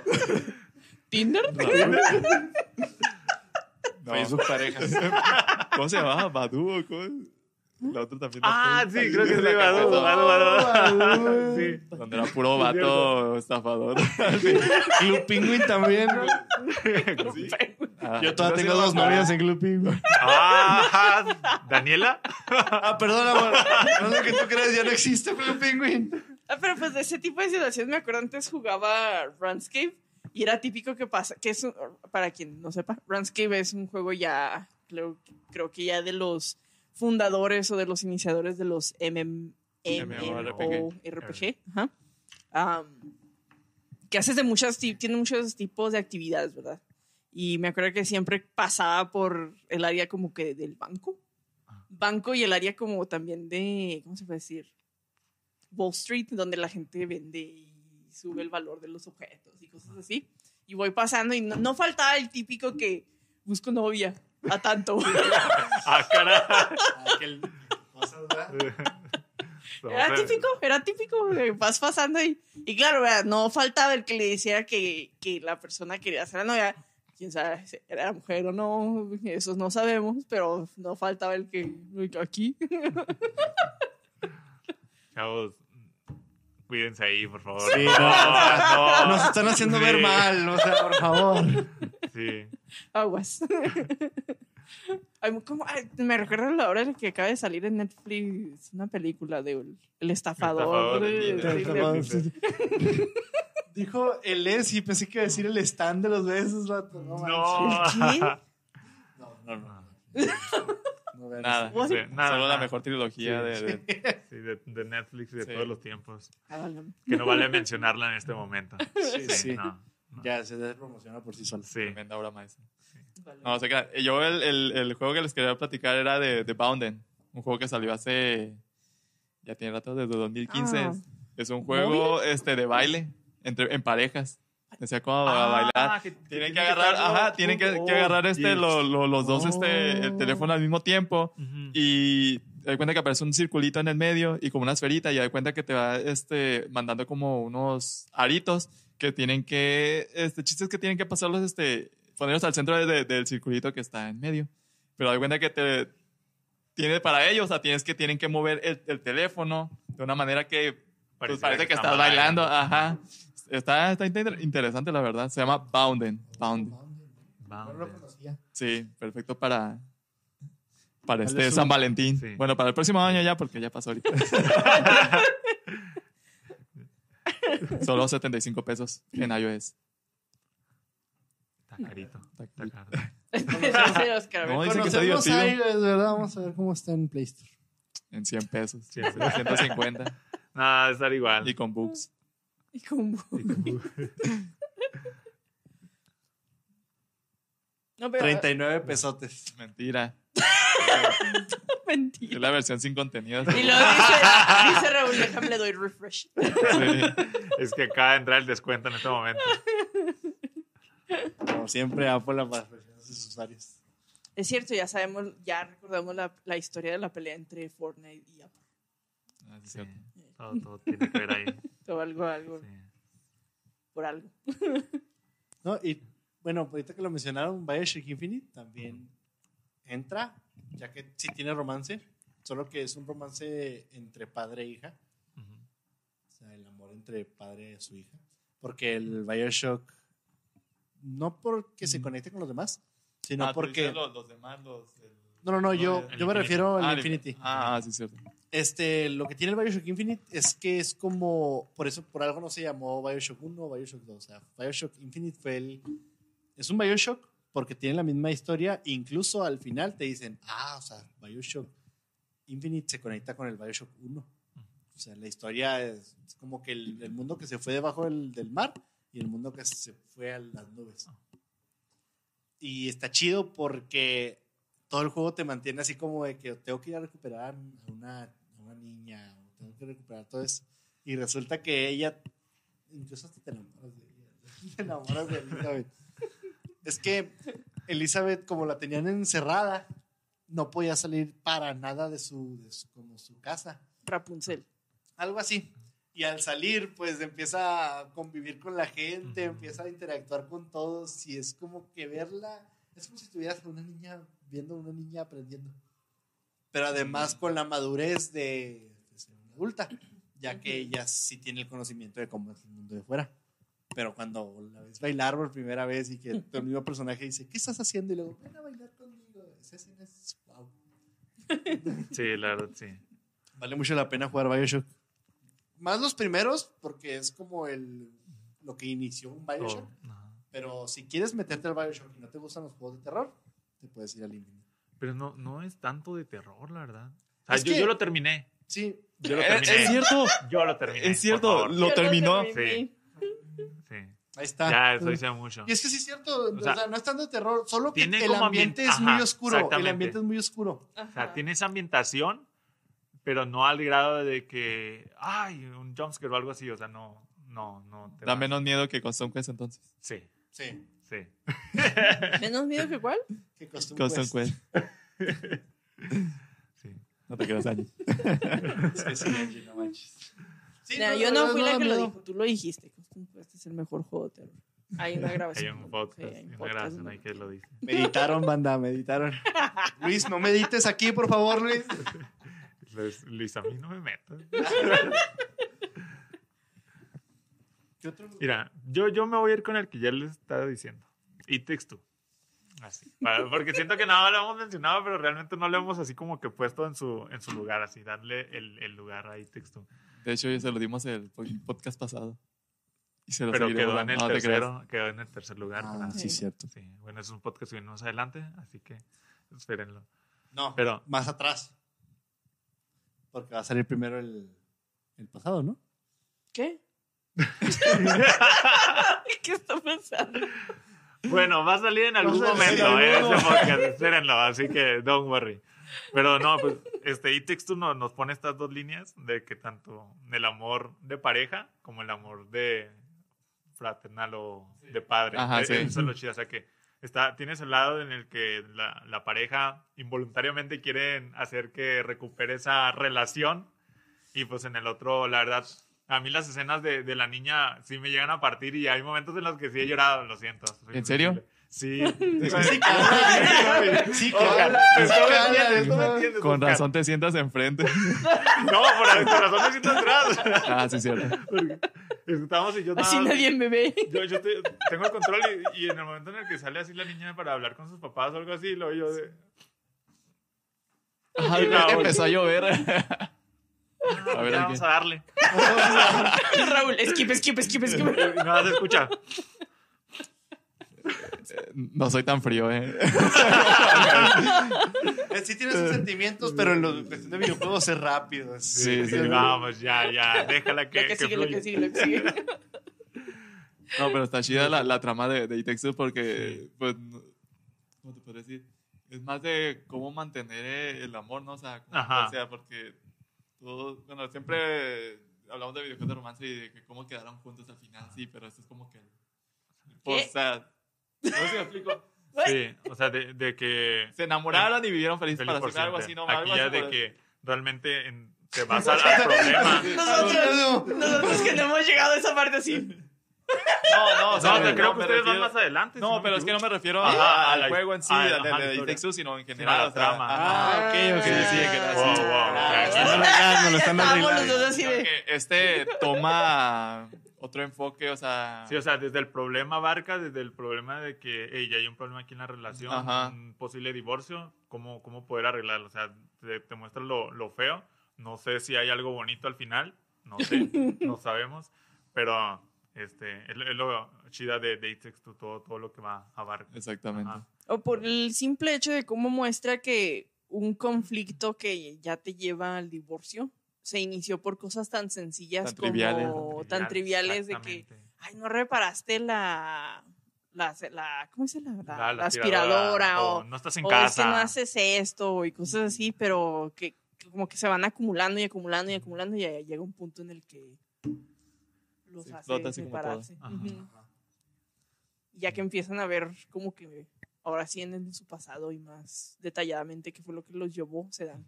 ¿Tinder? [laughs]
No.
Facebook parejas. [laughs]
¿Cómo se llamaba? Badu o cómo? La otra también.
Ah, sí, creo que [laughs] sí, Badu, Badu, Badu. Sí.
Donde era puro vato estafador.
Club Penguin también.
Sí.
Ah,
Yo todavía tengo dos novias en Club Penguin.
Ah, Daniela.
Ah, perdón, amor. No es lo que tú crees, ya no existe Club Penguin.
Ah, pero pues de ese tipo de situaciones me acuerdo antes jugaba Runscape y era típico que pasa, que es, para quien no sepa, Runscape es un juego ya, creo, creo que ya de los fundadores o de los iniciadores de los MM, MMORPG. Ajá. Am, que haces de muchas, ti- tiene muchos tipos de actividades, ¿verdad? Y me acuerdo que siempre pasaba por el área como que del banco. Banco y el área como también de, ¿cómo se puede decir? Wall Street, donde la gente vende y sube el valor de los objetos y cosas así. Y voy pasando y no, no faltaba el típico que busco novia a tanto. [laughs]
Ah, caray.
Aquel ¿verdad?
Era típico, era típico. que Vas pasando y, y claro, ¿verdad? no faltaba el que le decía que, que la persona quería ser la novia. Quién sabe si era mujer o no, eso no sabemos, pero no faltaba el que aquí.
Chavos, cuídense ahí, por favor.
Sí, no,
no,
Nos están haciendo
Sí.
ver mal, o sea, por favor.
Sí.
Aguas. [laughs] Ay, ¿cómo? Ay, me recuerda la hora de que acaba de salir en Netflix una película de El, el estafador.
estafador de
de-
Tinder.
de-
Dijo el es y pensé que iba a decir el stand de los besos. No,
No.
¿Qué? [laughs]
no, no. no. No
Nada.
Sí, nada,
Solo la
nada.
mejor trilogía
Sí.
de, de-
Sí, de, de Netflix y de
Sí.
todos los tiempos.
Ah.
Que no vale mencionarla en este momento. [laughs]
Sí, sí.
No, no.
Ya se promociona por sí sola.
Sí.
tremenda obra maestra.
Vale.
No, o sea que yo el, el, el juego que les quería platicar era de, de Bounden, un juego que salió hace, ya tiene rato, desde 2015.
Ah.
Es un juego este, de baile entre, en parejas. Decía cómo a bailar.
Ah, que-
Tienen
que
que agarrar,
estarlo
ajá, tienen que, que agarrar este,
Y-
lo- lo- los dos este, el
Oh.
teléfono al mismo tiempo
Ujú.
y te das cuenta que aparece un circulito en el medio y como una esferita y te das cuenta que te va este, mandando como unos aritos que tienen que, este, chistes que tienen que pasarlos, este, ponerlos al centro de- de- del circulito que está en medio. Pero te das cuenta que te tiene para ellos, o sea, tienes que, tienen que mover el, el teléfono de una manera que pues,
Pareciera
parece que
están
estás bailando, ajá. Está, está inter- interesante, la verdad. Se llama Bounden. Bounden.
No lo conocía.
Sí, perfecto para, para este. San Valentín.
Sí.
Bueno, para el próximo año ya, porque ya pasó ahorita. [laughs] Solo 75 pesos en iOS.
Está carito.
Está
Está
carito. [laughs]
a ver,
No, dice que está divertido.
iOS, ¿verdad? Vamos a ver cómo está en Play Store.
En 100 pesos.
100
150. [laughs]
Nada, de estar igual.
Y con bugs.
Y como- No, pero
39 pesotes.
Mentira. [laughs]
mentira.
Es la versión sin contenido.
Y lo dice, [laughs] dice Raúl, déjame le doy refresh.
Sí.
Es que acaba de entrar el descuento en este momento.
Como siempre, Apple para a sus usuarios.
Es cierto, ya sabemos, ya recordamos la, la historia de la pelea entre Fortnite y Apple.
Ah, sí,
Sí,
cierto.
Todo, todo tiene que ver ahí. [laughs]
O algo, algo,
Sí.
por algo. [laughs]
No, y bueno, ahorita que lo mencionaron, Bioshock Infinite también entra, ya que sí tiene romance, solo que es un romance entre padre e hija,
Ujú.
o sea, el amor entre padre y su hija, porque el Bioshock, no porque se conecte con los demás, sino
Ah,
porque...
Los, los demás, los. el-
No, no, no, yo, yo me refiero al
Ah,
Infinity.
Ah, ah, sí, cierto.
Este, lo que tiene el Bioshock Infinite es que es como, por eso, por algo no se llamó Bioshock 1 o Bioshock 2. O sea, Bioshock Infinite fue el, es un Bioshock porque tiene la misma historia. Incluso al final te dicen, ah, o sea, Bioshock Infinite se conecta con el Bioshock 1. O sea, la historia es, es como que el, mundo que se fue debajo del, del mar y el mundo que se fue a las nubes. Y está chido porque todo el juego te mantiene así como de que tengo que ir a recuperar a una niña, o tengo que recuperar todo eso. Y resulta que ella, incluso hasta te enamoras de ella, [laughs] te enamoras de Elizabeth. es que Elizabeth, como la tenían encerrada, no podía salir para nada de su, de su- como su casa.
Rapunzel.
Algo así. Y al salir, pues empieza a convivir con la gente, empieza a interactuar con todos y es como que verla, es como si estuvieras con una niña, viendo a una niña aprendiendo. Pero además con la madurez de, de ser una adulta, ya que ella sí tiene el conocimiento de cómo es el mundo de fuera. Pero cuando la ves bailar por primera vez y que el mismo personaje dice, ¿qué estás haciendo? Y luego, ven a bailar conmigo. Esa escena es wow. [laughs]
Sí, la verdad, sí.
Vale mucho la pena jugar Bioshock. Más los primeros, porque es como el, lo que inició un Bioshock.
Todo, ajá.
Pero si quieres meterte al Bioshock y no te gustan los juegos de terror, te puedes ir al Infinite.
Pero no, no es tanto de terror, la verdad. O sea, yo,
que-
yo lo terminé.
Sí,
Yo lo terminé.
Es cierto.
Yo lo terminé.
Es cierto. Lo
Yo
terminó.
Sí.
ahí está.
Ya, eso dice mucho.
Y es que sí es cierto, o
sea,
sea, no es tanto de terror, solo que
tiene
el ambiente
ambien-
es muy oscuro. El ambiente es muy oscuro.
O sea, tiene esa ambientación, pero no al grado de que, ay, un jumpscare o algo así. O sea, no, no, no. te
Da menos miedo que Custom Quest entonces.
Sí,
Sí.
Sí. [laughs]
¿Menos miedo que cuál?
Que Custom
Custom
Quest.
Quest.
sí.
No te creas, Angie.
Es que sí, Angie, no manches. Sí,
Mira,
no,
yo no
verdad
fui
no
la que lo dijo, tú lo dijiste. Custom Quest es el mejor juego de terror. Hay una
Hay
grabación.
un podcast,
Sí, hay un
una
podcast,
grabación
¿no?
ahí que lo dice.
Meditaron, banda, meditaron. [laughs] Luis, no medites aquí, por favor, Luis. [laughs]
Luis, Luis, a mí no me metas.
¿Qué otro?
Mira, yo, yo me voy a ir con el que ya les estaba diciendo. Y texto. Así. Para- porque siento que nada lo hemos mencionado, pero realmente no lo hemos así como que puesto en su, en su lugar, así, darle el, el lugar ahí texto.
De hecho, ya se lo dimos el po- podcast pasado. Y se lo
Pero quedó en el
No
tercero, quedó en el tercer lugar.
Ah,
para-
sí, cierto.
sí. Bueno, es un podcast que viene más adelante, así que espérenlo.
No,
Pero-
más atrás. Porque va a salir primero el, el pasado, ¿no?
¿Qué? [laughs] ¿Qué está pasando?
Bueno, va a salir en algún
salir en
momento ¿eh? ese podcast, espérenlo, así que don't worry. Pero no, pues este e-texto no, nos pone estas dos líneas de que tanto el amor de pareja como el amor de fraternal o de padre.
Ajá,
Eh,
sí.
Eso es lo chido, o sea que está, tienes el lado en el que la, la pareja involuntariamente quieren hacer que recupere esa relación y pues en el otro, la verdad, a mí las escenas de, de la niña sí me llegan a partir y hay momentos en los que sí he llorado, lo siento.
¿En serio? [laughs]
Sí.
Sí,
Con
Oscar.
razón te sientas enfrente. [laughs]
No, por, por razón me siento atrás.
ah, sí, cierto.
Estábamos y yo
Así
nada-
nadie me ve.
Yo, yo tengo el control y, y en el momento en el que sale así la niña para hablar con sus papás o algo así, lo yo de...
Ajá,
Y
empezó a llover.
"Ah,
A ver,
ya
¿a
vamos a darle.
Raúl, skip, skip, skip, skip. [laughs]
Nada se escucha.
No soy tan frío, ¿eh? [laughs]
Eh, Sí tiene sus sentimientos, pero en los cuestión de videojuegos es rápido.
Sí, sí.
Vamos, ya, ya, déjala que,
Lo que
que
sigue, lo
fluya.
que sigue, lo que sigue.
No, pero está chida la, la trama de, de porque, pues, no- ¿cómo te puedo decir? Es más de cómo mantener eh, el amor, ¿no? O sea, como- o sea porque todos, bueno, siempre hablamos de videojuegos de romance y de que cómo quedaron juntos al final, sí, pero esto es como que... Pues, o sea, no sé si me explico. [laughs]
Sí, o sea, de, de que...
Se enamoraron y vivieron felices
feliz
para siempre, algo así, ¿no?
Aquí
Algo
ya
así
de que realmente en- te vas al, [laughs] al problema.
Nosotros, nosotros que no hemos llegado a esa parte así.
No, no, o
No,
sea, no,
creo que
me
ustedes van
refiero-
más adelante. si
No,
me
pero es que no me refiero a-
a
al
la-
juego en sí,
a-
de,
la
de. Takes Two, sino en
a
general.
la
o sea,
trama.
Ah, ok, ok.
Sí, sí, que era
Wow,
así.
wow,
no lo no están arreglando.
de.
que este toma otro enfoque, o sea,
Sí, o sea, desde el problema abarca, desde el problema de que hey, ya hay un problema aquí en la relación,
Ajá.
un posible divorcio, cómo, cómo poder arreglarlo. O sea, te, te muestra lo, lo feo. No sé si hay algo bonito al final, no sé, [laughs] no sabemos, pero este, es, lo- es lo chida de, de todo, todo lo que va a abarcar.
exactamente.
Ajá.
O por el simple hecho de cómo muestra que un conflicto que ya te lleva al divorcio se inició por cosas tan sencillas
Tan
como
triviales.
tan triviales de que ay no reparaste la la, la ¿cómo se llama? La,
La-
la aspiradora o,
no estás en
o es que
casa.
no haces esto y cosas así, pero que, que como que se van acumulando y acumulando y acumulando y llega un punto en el que los
Sí,
hace separarse.
Ajá.
Ya que empiezan a ver como que ahora sí en su pasado y más detalladamente qué fue lo que los llevó, se dan.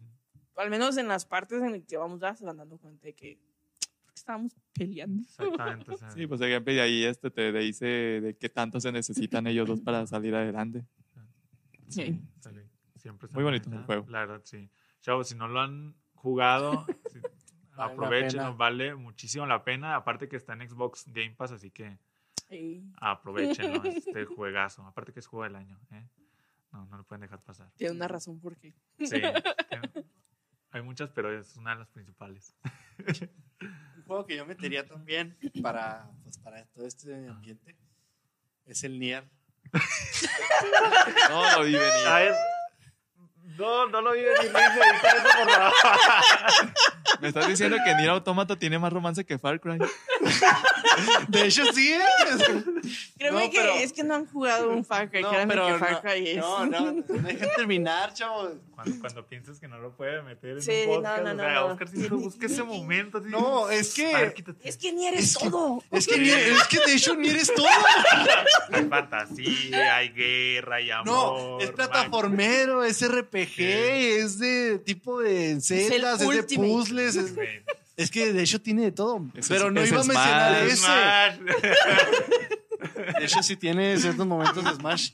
Al menos en las partes en las que vamos ya se van dando cuenta de que ¿por qué estábamos peleando.
Exactamente. o sea,
Sí, pues de ahí este te dice de qué tanto se necesitan ellos dos para salir adelante.
Sí.
sí, siempre se
Muy bonito el juego.
La verdad, sí. Chavos, si no lo han jugado, aprovechen, vale muchísimo la pena. Aparte que está en Xbox Game Pass, así que
Sí.
aprovechenlo, este [laughs] juegazo. Aparte que es juego del año, ¿eh? No, no lo pueden dejar pasar.
Tiene una razón por qué.
Sí. [laughs] Hay muchas, pero es una de las principales.
Un juego que yo metería también para, pues, para todo este ambiente es el Nier. [laughs]
No lo vi venir.
No, no lo vi venir, por favor.
Me estás diciendo que Nier Automata tiene más romance que Far Cry. [laughs]
De hecho, sí es.
Créeme
No,
que
pero-
es que no han jugado un Far Cry.
No, pero
que Far
no,
Cry es.
no, no, no dejen terminar, chavos.
Cuando, cuando piensas que no lo puede meter en
Sí,
un podcast,
no,
o
no,
sea,
no.
Oscar siempre busca ese momento. así. [laughs]
No, es que-
ver.
Es que ni eres
Es que-
todo.
Es que, Nier- es que de hecho Nier es todo. [laughs]
Hay fantasía, hay guerra, hay amor.
No, es plataformero, es RPG, es de tipo de celdas, es, de puzzles. Es, que de hecho tiene de todo.
Es-
pero no
es
iba a mencionar
Smash.
ese. [laughs] De hecho, sí tiene ciertos momentos de Smash.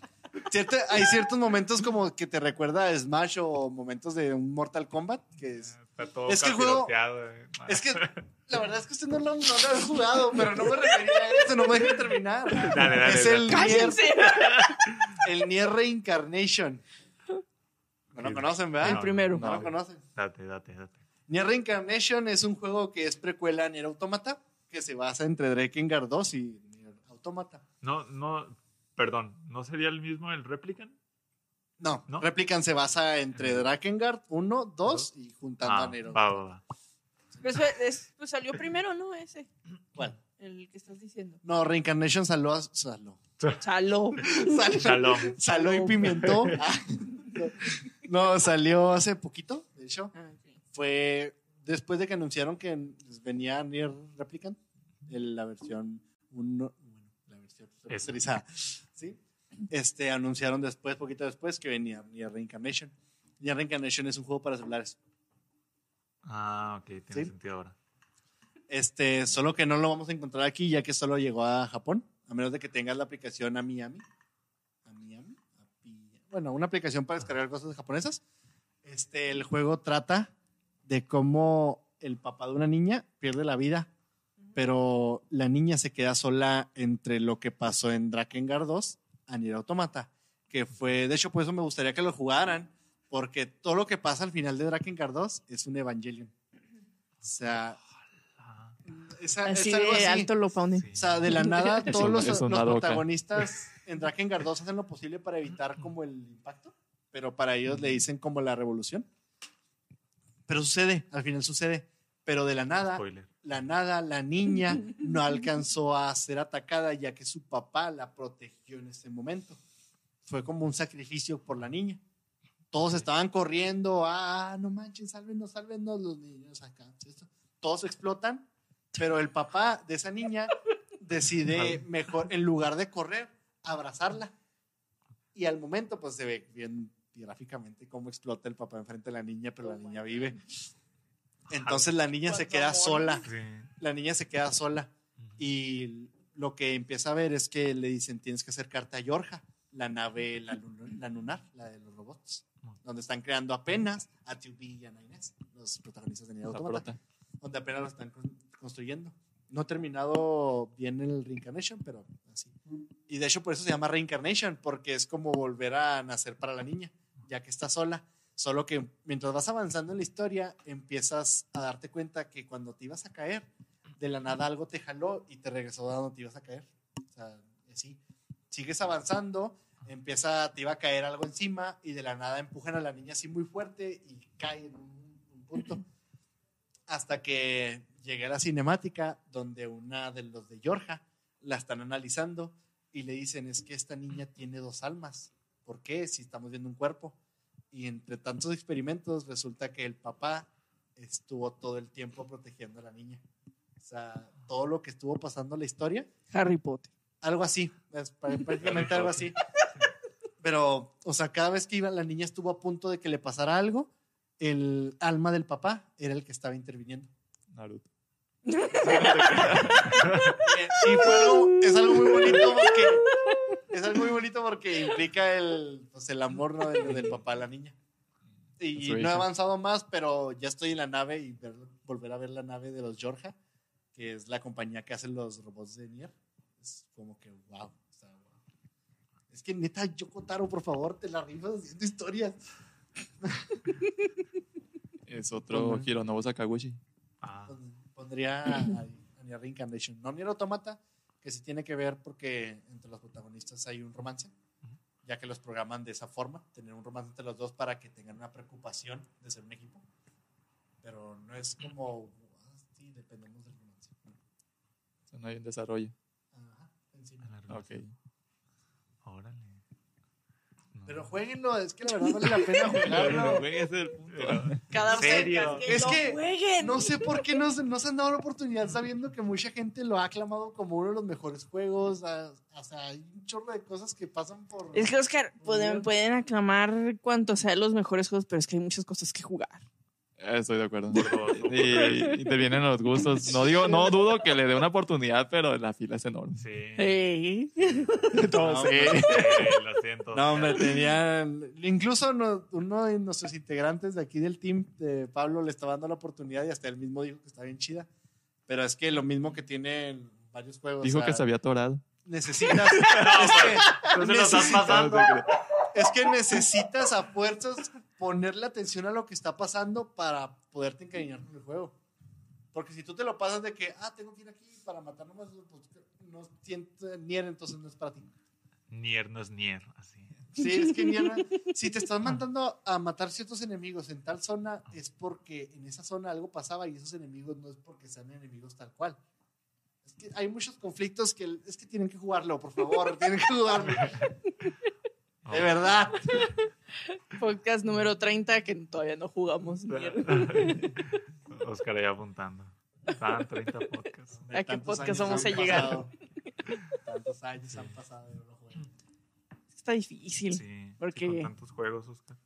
Cierto- hay ciertos momentos como que te recuerda a Smash o momentos de un Mortal Kombat. Que es,
Está todo
Es que el juego-
eh.
es que [laughs] la verdad es que usted no lo, no lo ha jugado, pero no me refería a eso, no me deja terminar.
Dale, dale,
es
dale.
el Nier,
¡Cállense! [laughs]
el Nier Reincarnation. No lo conocen, ¿verdad?
El primero.
No, lo conocen.
Date, date, date.
Nier Reincarnation es un juego que es precuela a Nier Automata, que se basa entre Drakengard 2 y Nier Automata.
No, no, perdón, ¿no sería el mismo el Replicant?
No,
¿No?
Replicant se basa entre Drakengard 1, 2 y juntando
Ah,
a Nier
va, va, va.
Pues, es- pues salió primero, ¿no? Ese.
¿Cuál?
El que estás diciendo.
No, Reincarnation saló, a- saló. [laughs]
Saló.
Saló, saló y pimentó. Ah, no, salió hace poquito, de hecho.
Ah.
Fue después de que anunciaron que les venía Nier Replicant, el- la versión 1, bueno, la versión remasterizada, ¿sí? Este, anunciaron después, poquito después, que venía Nier Reincarnation. Nier Reincarnation es un juego para celulares.
Ah, ok, tiene
¿Sí?
sentido ahora.
Este, solo que no lo vamos a encontrar aquí, ya que solo llegó a Japón, a menos de que tengas la aplicación a Miami. A Miami. bueno, una aplicación para descargar cosas japonesas. Este, el juego trata de cómo el papá de una niña pierde la vida Pero la niña se queda sola entre lo que pasó en Drakengard 2 a Nier Automata, que fue, de hecho, por eso me gustaría que lo jugaran, porque todo lo que pasa al final de Drakengard 2 es un Evangelion. O sea, es,
Así
algo
de
así.
alto lo ponen.
O sea, de la nada, todos
un-
los, los protagonistas [laughs] en Drakengard 2 hacen lo posible para evitar como el impacto, pero para ellos le dicen como la revolución. Pero sucede, al final sucede. Pero de la nada,
spoiler.
La nada, la niña no [laughs] alcanzó a ser atacada ya que su papá la protegió en ese momento. Fue como un sacrificio por la niña. Todos estaban corriendo, ah, no manches, sálvenos, sálvenos los niños acá. Todos explotan, pero el papá de esa niña decide mejor, en lugar de correr, abrazarla. Y al momento, pues se ve bien gráficamente cómo explota el papá enfrente de la niña, pero la niña vive. Entonces la niña se queda sola
Sí.
la niña se queda sola y lo que empieza a ver es que le dicen tienes que acercarte a Yorja, la nave, la, lun- la lunar, la de los robots, donde están creando apenas a 2B y a Nines, los protagonistas de Nier
La
Automata, donde apenas lo están con- construyendo. No ha terminado bien el Reincarnation, pero así. Y de hecho por eso se llama Reincarnation, porque es como volver a nacer para la niña, ya que está sola. Solo que mientras vas avanzando en la historia, empiezas a darte cuenta que cuando te ibas a caer, de la nada algo te jaló y te regresó a donde te ibas a caer. O sea, así. Sigues avanzando, empieza, te iba a caer algo encima y de la nada empujan a la niña así muy fuerte y cae en un, un punto. Hasta que llegué a la cinemática donde una de los de Georgia la están analizando y le dicen es que esta niña tiene dos almas. ¿Por qué? Si estamos viendo un cuerpo. Y entre tantos experimentos resulta que el papá estuvo todo el tiempo protegiendo a la niña. O sea, todo lo que estuvo pasando en la historia,
Harry Potter.
algo así, es pr- [laughs] prácticamente algo así. Pero, o sea, cada vez que iba la niña estuvo a punto de que le pasara algo, el alma del papá era el que estaba interviniendo.
Naruto. [laughs]
Y fue algo- es algo muy bonito porque es algo muy bonito porque implica el, pues, el amor ¿no? del, del papá a la niña. Y no he avanzado más, pero ya estoy en la nave y ver- volver a ver la nave de los Georgia, que es la compañía que hace los robots de Nier. Es como que, wow. o sea, wow. Es que neta, Yoko Taro, por favor, te la rifas haciendo historias.
Es otro. Hironobu Sakaguchi.
Ah,
Pon- Pondría a, a Nier Reincarnation. No Nier Automata, que sí tiene que ver porque entre los protagonistas hay un romance, ya que los programan de esa forma, tener un romance entre los dos para que tengan una preocupación de ser un equipo. Pero no es como, ah, sí, dependemos del romance.
O sea, no hay un desarrollo.
Ajá, encima.
Ok.
Órale.
Pero jueguenlo, es que la verdad vale la [laughs] pena jugarlo.
Es el punto.
Cada
¿En serio?
que
Es que
jueguen.
No sé por qué no, se- no se han dado la oportunidad sabiendo que mucha gente lo ha aclamado como uno de los mejores juegos. O sea, hay un chorro de cosas que pasan por...
Es que, Oscar, pueden, pueden aclamar cuanto sea los mejores juegos, pero es que hay muchas cosas que jugar.
Eh, Estoy de acuerdo. Y,
tres.
y te vienen los gustos. No digo, no dudo que le dé una oportunidad, pero la fila es enorme.
Sí.
Ey.
No,
Sí.
hombre.
Sí, lo siento.
No, hombre, tenían. Incluso no- uno de nuestros integrantes de aquí del team, de Pablo, le estaba dando la oportunidad y hasta él mismo dijo que está bien chida. Pero es que lo mismo que tienen varios juegos.
Dijo
o sea,
que se había atorado.
Necesitas. [laughs] es, que,
Tú se lo estás pasando.
Es que necesitas a fuerzas ponerle atención a lo que está pasando para poderte encariñar con el juego. Porque si tú te lo pasas de que, ah, tengo que ir aquí para matar nomás, pues no siento Nier, entonces no es para ti.
Nier no es Nier, así.
Sí, es que Nier, [laughs] si te estás mandando a matar ciertos enemigos en tal zona, es porque en esa zona algo pasaba y esos enemigos no es porque sean enemigos tal cual. Es que hay muchos conflictos que es que tienen que jugarlo, por favor, tienen que jugarlo. [laughs] De verdad. [laughs]
Podcast número 30 que todavía no jugamos. mierda. [laughs]
Oscar ahí apuntando. Estaban 30 podcasts.
De
¿A qué podcast vamos a llegar?
Tantos años han pasado y no lo juego.
Está difícil.
Sí,
Porque-
sí, con tantos juegos, Oscar.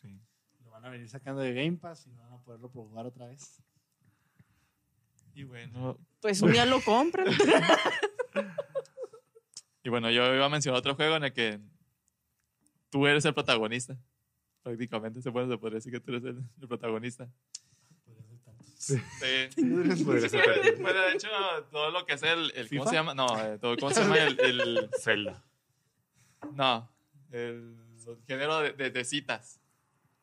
Sí.
Lo van a venir sacando de Game Pass y no van a poderlo jugar otra vez.
Y bueno,
Pues un día lo compran. [laughs]
y bueno, yo iba a mencionar otro juego en el que tú eres el protagonista. Prácticamente se puede, se podría decir que tú eres el, el protagonista.
Podría ser tantos.
Sí.
Podría ser perdido.
Bueno, de hecho, todo lo que es el. el ¿Cómo se llama? No, eh, todo, ¿cómo se llama el. el-
Zelda.
no, el, género de, de- de citas.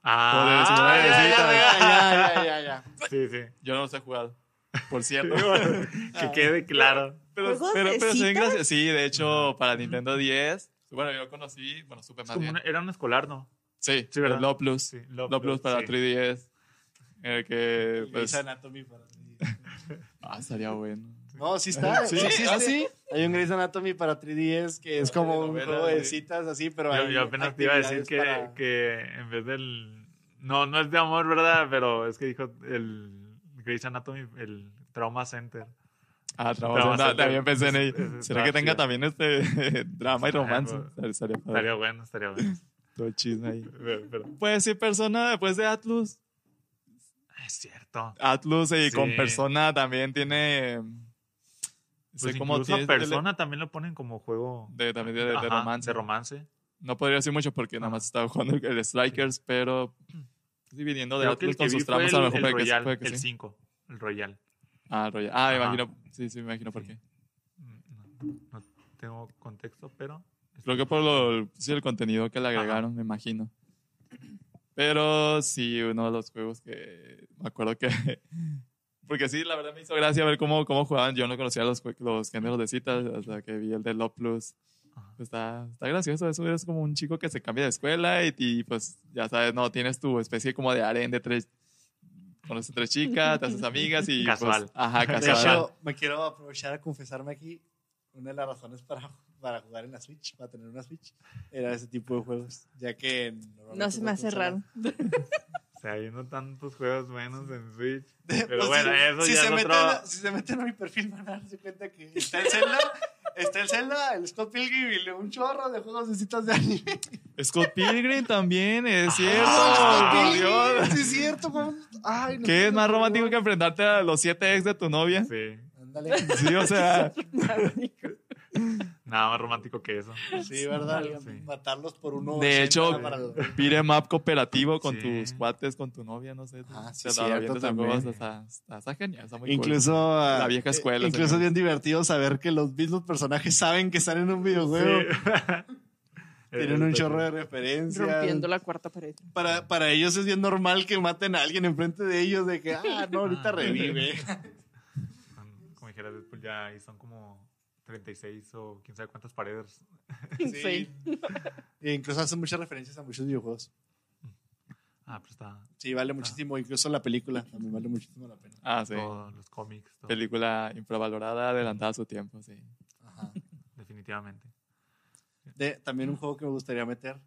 Ah,
Joder,
ya,
sí,
ya, ya, ya, ya, ya. [laughs]
sí, sí.
Yo no los he jugado, por cierto.
que [laughs] quede claro.
Pero,
¿Juegos
pero,
de
pero se ven
citas?
graciosos. Sí, de hecho, para Nintendo 10. Bueno, yo conocí, bueno, supe más
como
bien.
una- era un escolar, ¿no?
Sí,
Sí, ¿verdad?
Lo Plus.
Sí,
Lo,
Lo
Plus
Plus,
para
sí.
3DS. En el que, pues.
Anatomy para ti. [laughs]
Ah, estaría bueno.
No, sí está. [laughs]
Sí,
sí.
¿ah, sí?
Hay un Grey's Anatomy para 3DS que es como un juego de citas así, pero
Yo,
hay
yo apenas te iba a decir que,
para-
que en vez del. No, no es de amor, ¿verdad? Pero es que dijo el Grey's Anatomy, el Trauma Center.
Ah, trabajo.
Center.
También pensé en
es-
¿Será que tenga también este [laughs] drama y romance?
Ah,
Estaría-
bueno, estaría bueno.
Todo el chisme ahí. [laughs]
Pero- pero-
Pues sí, persona después de Atlus.
es cierto.
Atlus y
Sí.
con persona también tiene.
Pues
sé
incluso persona también lo ponen como juego
De, también de, de
Ajá,
romance.
de romance.
No podría decir mucho porque nada más estaba jugando el, el Strikers, pero. Sí, viniendo de
Creo el
Atlus con sus
el,
a lo mejor
el
que,
Royal,
que
el
sí.
5. El Royal.
Ah, Royal. Ah, me
Ajá.
imagino. Sí, sí, me imagino por qué.
No, no tengo contexto, pero.
Creo que por lo, sí, el contenido que le agregaron, me imagino. Pero sí, uno de los juegos que me acuerdo que... [laughs] Porque sí, la verdad me hizo gracia ver cómo, cómo jugaban. Yo no conocía los, los géneros de citas hasta que vi el de Love Plus.
Ajá.
Pues está, está gracioso. Eso es como un chico que se cambia de escuela y, y, pues ya sabes, no, tienes tu especie como de harén de tres... Conoces tres chicas, te haces amigas y... pues,
Casual.
ajá,
De
casual.
hecho, me quiero aprovechar a confesarme aquí. Una de las razones para, para jugar en la Switch, para tener una Switch, era ese tipo de juegos. Ya que.
No se me hace raro. [laughs]
O sea, hay no tantos juegos buenos en Switch. [laughs] Pero
Pues
bueno,
si-
eso
si
ya
se
es
meten,
otro.
Si se meten a mi perfil, van a darse cuenta que está el Zelda, está el Zelda, el Scott Pilgrim y un chorro de juegos de citas de anime.
Scott Pilgrim también, es cierto.
¡Ah, Scott. Pilgrim! Sí, es cierto. ¿cómo? Ay, no
¿Qué es más romántico que enfrentarte a los siete ex de tu novia?
Sí.
Ándale.
Sí, o sea, [laughs] [laughs]
Nada más romántico que eso.
Sí, ¿verdad?
Sí.
Matarlos por uno.
de hecho,
para
pide map cooperativo con
Sí.
tus cuates, con tu novia, no sé.
Ah, sí, cierto, también.
Está, está, está genial, está muy cool.
Incluso.
La
ah,
vieja escuela,
eh, Incluso
señor.
es bien divertido saber que los mismos personajes saben que están en un videojuego. [laughs] Tienen un chorro de referencias.
Rompiendo la cuarta pared.
Para, para ellos es bien normal que maten a alguien enfrente de ellos, de que, ah, no, ahorita
Ah.
revive. [laughs]
Son, como dijera Deadpool, ya ahí son como 36 o quién sabe cuántas paredes. [laughs]
Sí.
E incluso hacen muchas referencias a muchos videojuegos.
Ah, pero está
Sí, vale muchísimo. Incluso la película también vale muchísimo la pena.
Ah, sí.
todos los cómics, todo,
Película infravalorada, adelantada a su tiempo, sí.
Ajá. [laughs]
definitivamente.
De, también un juego que me gustaría meter.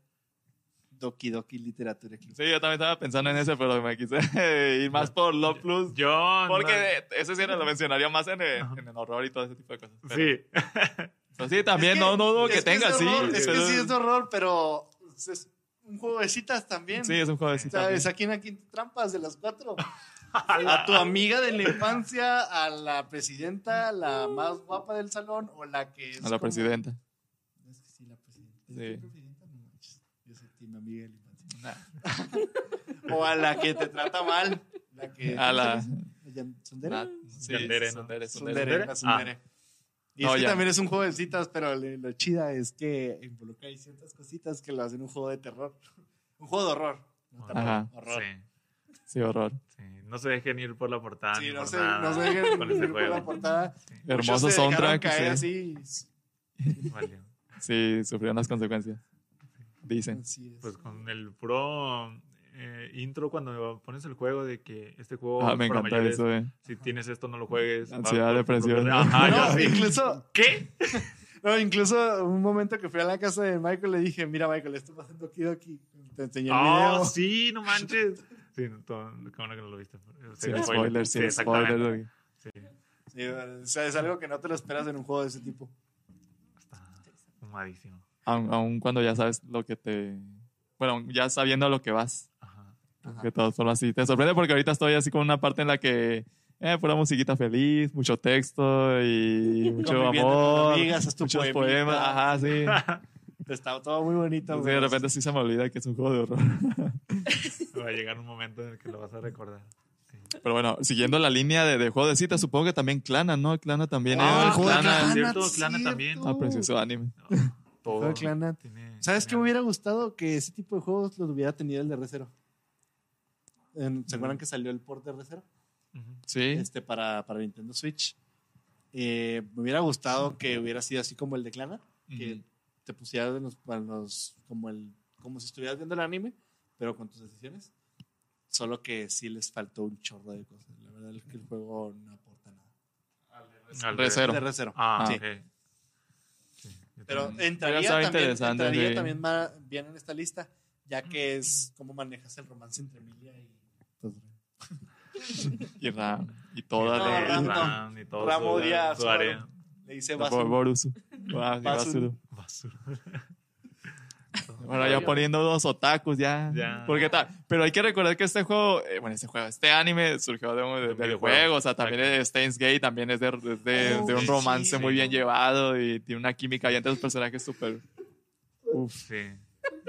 Doki Doki Literatura Club.
Sí, yo también estaba pensando en ese, pero me quise [laughs] ir más por Love Plus.
Yo.
Porque
no-
ese sí lo mencionaría más en el, en el horror y todo ese tipo de cosas. Pero,
Sí. [laughs]
pero sí, también,
Es que-
no, no dudo
es
que tenga, sí.
Es que sí es horror, pero es un juego de citas también.
Sí, es un juego de citas.
¿Sabes? Aquí en aquí trampas de las cuatro. [laughs] A tu amiga de la infancia, a la presidenta, la más guapa del salón, o la que es.
A la
como-
presidenta.
Es que sí, la presidenta. ¿Es
Sí.
la presidenta? No manches. Yo la infancia.
Nah. [laughs]
O a la que te trata mal. La que,
A la-
¿cómo se llama? ¿Yan- ¿Sundere?
Ah, sí,
Yandere.
Sundere, Sundere.
Sundere, la Sundere. Y
No,
es que
ya.
también es un juego de citas, pero lo chida es que involucra ahí ciertas cositas que lo hacen un juego de terror. Un juego de horror. No terror,
Ajá.
horror.
Sí,
Sí, horror.
sí. No se dejen ir por la portada.
Sí,
ni
no
por
se,
nada
no se dejen ir por la
juego.
portada.
Hermoso soundtrack.
caer
Sí.
así.
Sí, sufrieron las consecuencias. Dicen.
Así es.
Pues con el puro eh, intro cuando pones el juego de que este juego
Ah, me encanta
mayores,
eso, eh.
si tienes esto no lo juegues.
Ansiedad, depresión.
propio- Ajá,
No, incluso,
¿Qué? [laughs]
no, incluso un momento que fui a la casa de Michael le dije, mira Michael, esto pasa en Doki Doki. Te enseñé el
Oh,
video.
sí, no manches. Sí, no, todo- qué bueno que no lo viste.
Sin
Sería
spoilers,
Sí,
sin
exactamente.
spoilers.
Sí,
Sí, o sea, es algo que no te lo esperas en un juego de ese tipo.
está fumadísimo.
Aun, aun cuando ya sabes lo que te. Bueno, ya sabiendo a lo que vas.
Ajá.
Ajá.
De todas formas, sí. Te sorprende porque ahorita estoy así con una parte en la que. Eh, pura musiquita feliz, mucho texto y [laughs] mucho amor.
amigas, haz tu
muchos
poemita.
poemas. Ajá, sí. [laughs]
Estaba todo muy bonito.
Sí, de repente sí se me olvida que es un juego de horror. [laughs]
Va a llegar un momento en el que lo vas a recordar.
Pero bueno, siguiendo la línea de, de juego de citas, supongo que también Clana, ¿no? Clana también
Ah,
es.
de
Clana.
Clana,
cierto,
cierto.
Clana también.
Ah, precioso anime.
Todo.
Juego de Clannad.
tiene-
¿Sabes qué me hubiera gustado? Que ese tipo de juegos los hubiera tenido el de R0. En- ¿Se acuerdan que salió el port de R0?
Ujú.
Sí.
Este, para, para Nintendo Switch. Eh, me hubiera gustado que hubiera sido así como el de Clana, que
Ujú.
te pusieras en los, para los- como, el, como si estuvieras viendo el anime, pero con tus decisiones. Solo que sí les faltó un chorro de cosas. La verdad es que el juego no aporta nada.
Al
cero.
El de R0.
Ah,
Sí.
ok.
Pero entraría, también,
interesante,
entraría
sí.
también bien en esta lista, ya que es cómo manejas el romance entre Emilia y. [laughs]
Y Ram. Y toda
No,
la.
Ram no.
Ram y todo
Ramo
su-
odia a
su
su
área.
le dice
Bo-
Basu.
Borusu. Sí, [laughs]
Basuru.
Basuru. [laughs] Bueno, ya poniendo dos otakus ya.
Ya.
Porque tal. Pero hay que recordar que este juego, eh, bueno, este juego, este anime surgió de, un-
videojuego.
juego. O sea, también es Steins Gate, también es de, de-
Oh,
de un
sí,
romance
sí.
muy bien llevado y tiene una química ahí entre los personajes súper. Uf.
Sí.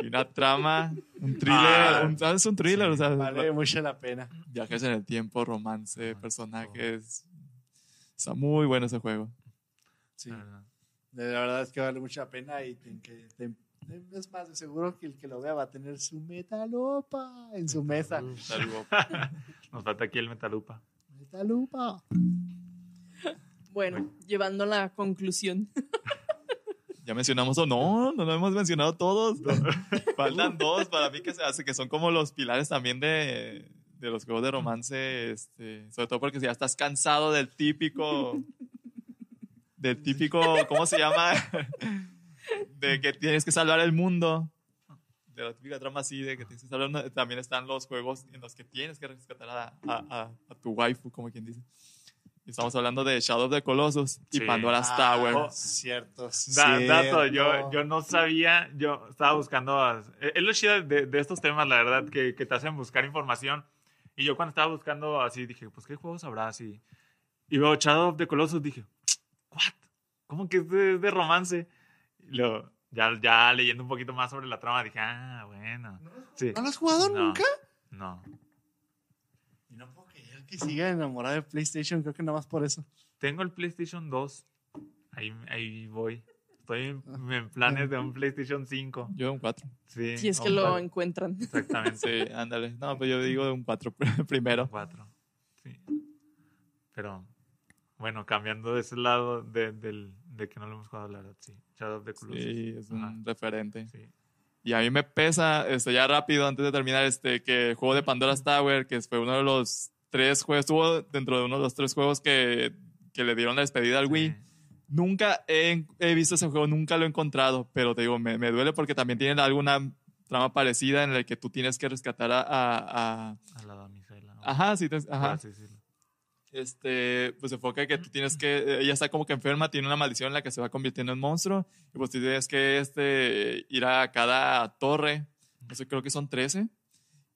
Y una trama, un thriller.
Ah,
un- ¿sabes? un thriller, o sea,
Vale mucho la pena.
viajes en el tiempo, romance, personajes. Está muy bueno ese juego.
Sí.
la verdad.
La verdad es que vale mucho la pena y ten que, ten- [laughs] es más, de seguro que el que lo vea va a tener su metalopa en su mesa.
Nos falta aquí el Metalupa.
Metalupa.
Bueno, llevando a la conclusión. [laughs]
Ya mencionamos o no, no lo hemos mencionado todos. [laughs] Faltan dos para mí que se hace que son como los pilares también de, de los juegos de romance, este, sobre todo porque si ya estás cansado del típico del típico, ¿cómo se llama? De que tienes que salvar el mundo. De la típica trama así, de que tienes que salvar el mundo. También están los juegos en los que tienes que rescatar a, a- a- a tu waifu, como quien dice. Estamos hablando de Shadow of the Colossus y
Sí.
Pandora's Tower.
Ah, cierto.
Da-
cierto.
dato, yo, yo no sabía, yo estaba buscando, a- es es lo chido de, de estos temas, la verdad, que, que te hacen buscar información. Y yo cuando estaba buscando así, dije, pues, ¿qué juegos habrá así? Y veo Shadow of the Colossus, dije, ¿what? ¿Cómo que es de, de romance? Luego, ya, ya leyendo un poquito más sobre la trama, dije, ah, bueno. Sí.
¿No lo has jugado
No.
nunca?
No.
Y no puedo creer que siga enamorada de PlayStation, creo que nada más por eso.
Tengo el PlayStation 2. Ahí, ahí voy. Estoy en, en planes de un PlayStation 5.
Yo un 4.
Sí,
Si es que lo encuentran. [laughs]
Exactamente.
Sí, ándale. No, pues yo digo un 4 [laughs] primero.
Cuatro. Sí. Pero, bueno, cambiando de ese lado de, del, de que no lo hemos jugado, la verdad, sí. Shadow of the Colossus.
Sí, es un
Ajá,
referente.
sí.
Y a mí me pesa, este, ya rápido, antes de terminar, este, que el juego de Pandora's Tower, que fue uno de los tres juegos, estuvo dentro de uno de los tres juegos que, que le dieron la despedida al Wii.
Sí.
Nunca he, he visto ese juego, nunca lo he encontrado, pero te digo, me, me duele porque también tiene alguna trama parecida en la que tú tienes que rescatar a... a- a-
A la damisela. ¿no?
ajá, sí, te- ajá.
así decirlo.
Este, pues se enfoca que tú tienes que, ella está como que enferma, tiene una maldición en la que se va convirtiendo en monstruo, y pues tú tienes que este, ir a cada torre, no sé, creo que son 13,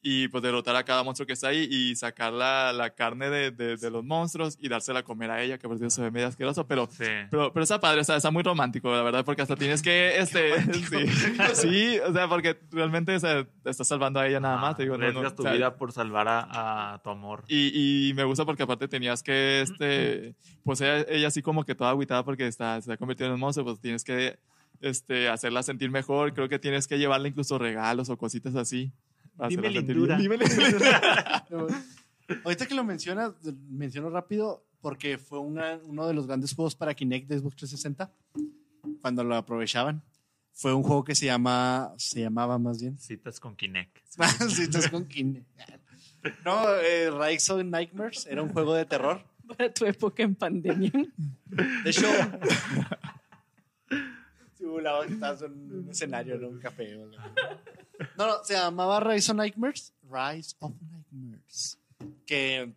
y pues derrotar a cada monstruo que está ahí y sacar la, la carne de, de, de los monstruos y dársela a comer a ella, que por cierto se ve medio asqueroso, pero
Sí.
pero, pero está padre, está, está muy romántico, la verdad, porque hasta tienes que, [laughs] este, [laughs] sí, sí, o sea, porque realmente o sea, estás salvando a ella nada más, te digo, no,
tu
o sea,
vida por salvar a, a tu amor.
y, y me gusta porque aparte tenías que, este, pues ella, ella así como que toda agüitada porque está, se ha convertido en un monstruo, pues tienes que, este, hacerla sentir mejor. Creo que tienes que llevarle incluso regalos o cositas así. Para
Dime lindura.
Dime lindura. [laughs]
Ahorita que lo mencionas, menciono rápido porque fue una- uno de los grandes juegos para Kinect de Xbox 360 cuando lo aprovechaban. Fue un juego que se llama, se llamaba más bien.
Citas con Kinect. [laughs]
Estás con Kinect. No, eh, Rise of Nightmares era un juego de terror.
Para tu época en pandemia.
De hecho, [laughs] simulaba que estabas en un escenario, no un café. o. No, no, se llamaba Rise of Nightmares. Rise of Nightmares. Que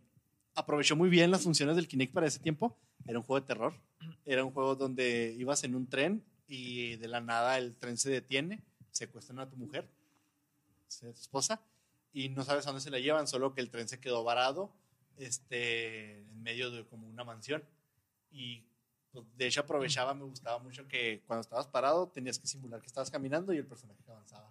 aprovechó muy bien las funciones del Kinect para ese tiempo. Era un juego de terror. Era un juego donde ibas en un tren y de la nada el tren se detiene, secuestran a tu mujer, a tu esposa, y no sabes a dónde se la llevan, solo que el tren se quedó varado este, en medio de como una mansión. Y pues, de hecho aprovechaba, me gustaba mucho que cuando estabas parado tenías que simular que estabas caminando y el personaje avanzaba.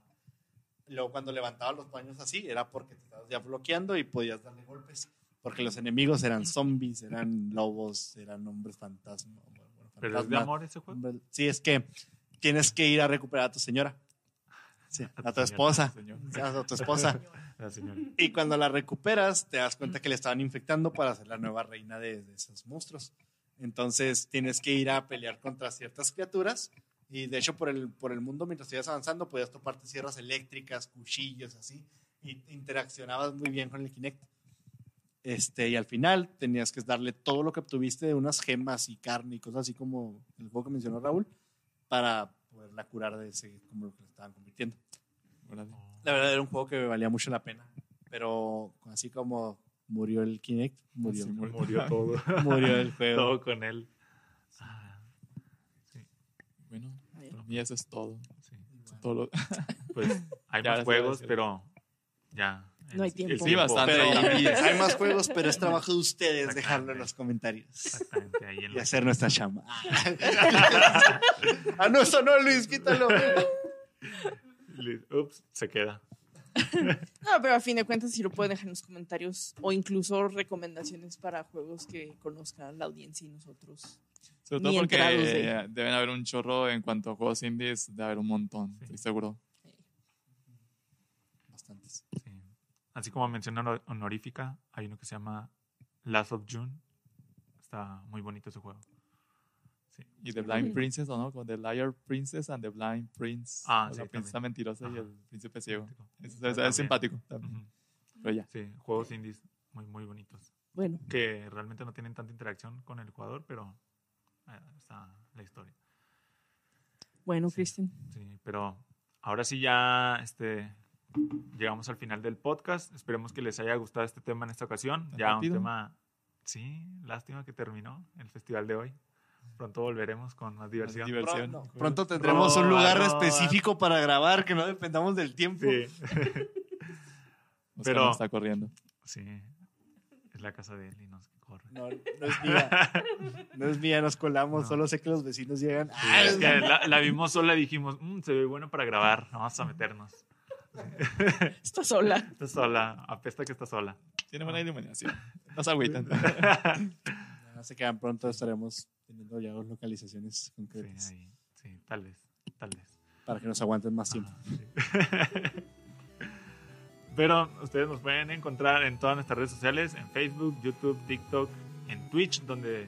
Luego cuando levantaba los paños así era porque te estabas ya bloqueando y podías darle golpes. Porque los enemigos eran zombies, eran lobos, eran hombres fantasma. bueno,
Pero es de
fantasma,
amor ese juego.
hombre- Sí, es que tienes que ir a recuperar a tu señora. Sí, a tu esposa. [laughs] A tu esposa.
La.
Y cuando la recuperas, te das cuenta que le estaban infectando para ser la nueva reina de, de esos monstruos. Entonces tienes que ir a pelear contra ciertas criaturas. Y de hecho, por el, por el mundo, mientras ibas avanzando, podías toparte sierras eléctricas, cuchillos, así. Y interaccionabas muy bien con el Kinect. Este, y al final tenías que darle todo lo que obtuviste de unas gemas y carne y cosas así como el juego que mencionó Raúl para poderla curar de ese, como lo que le estaban convirtiendo. La verdad era un juego que valía mucho la pena. Pero así como murió el Kinect, murió,
Sí, murió.
Murió todo. [laughs]
murió el [laughs] juego.
todo con él. Ah,
Bueno, para mí eso es todo.
sí.
Todo lo- [laughs]
Pues hay
Ya,
más juegos, pero ya.
No hay tiempo.
Sí, bastante.
Pero hay más juegos, pero es trabajo de ustedes dejarlo en los comentarios
Exactamente, ahí en
y
la-
hacer nuestra chamba. ah, no, eso no, Luis, quítalo.
Ups, se queda. [laughs]
No, pero a fin de cuentas sí lo pueden dejar en los comentarios o incluso recomendaciones para juegos que conozcan la audiencia y nosotros.
Sobre todo porque
de-
deben haber un chorro en cuanto a juegos indies, debe haber un montón,
Sí.
estoy seguro.
Bastantes.
Sí. Así como mención honor- honorífica, hay uno que se llama Last of June. Está muy bonito ese juego. Sí.
Y The Blind Princess, ¿o no? Con The Liar Princess and The Blind Prince.
Ah,
o
sí,
La princesa mentirosa y el príncipe ciego. Es, es- es
También.
simpático. también. Pero ya.
Sí, juegos indies muy, muy bonitos.
Bueno,
Que realmente no tienen tanta interacción con el jugador, pero eh, está la historia.
bueno, Cristian.
Sí, pero ahora sí ya este, llegamos al final del podcast. Esperemos que les haya gustado este tema en esta ocasión.
¿Tan
Ya
rápido?
un tema, sí, lástima que terminó el festival de hoy. Pronto volveremos con más diversión.
diversión.
Pronto, pronto tendremos un lugar
roba.
específico para grabar, que no dependamos del tiempo.
Sí, [laughs] Pero-
está corriendo.
sí, es la casa de él y nos corre.
No, no es mía. No es mía, nos colamos.
No.
Solo sé que los vecinos llegan.
Sí,
Ah,
es que la, la vimos sola y dijimos, "Mm, se ve bueno para grabar, vamos a meternos. [laughs]
Está sola.
Está sola, apesta que está sola.
Tiene buena iluminación. [laughs] No se agüitan.
No se quedan pronto, estaremos teniendo ya dos localizaciones
Sí,
concretas
ahí, sí, tal vez, tal vez.
para que nos aguanten más tiempo.
Sí. [laughs] Pero ustedes nos pueden encontrar en todas nuestras redes sociales, en Facebook, YouTube, TikTok, en Twitch, donde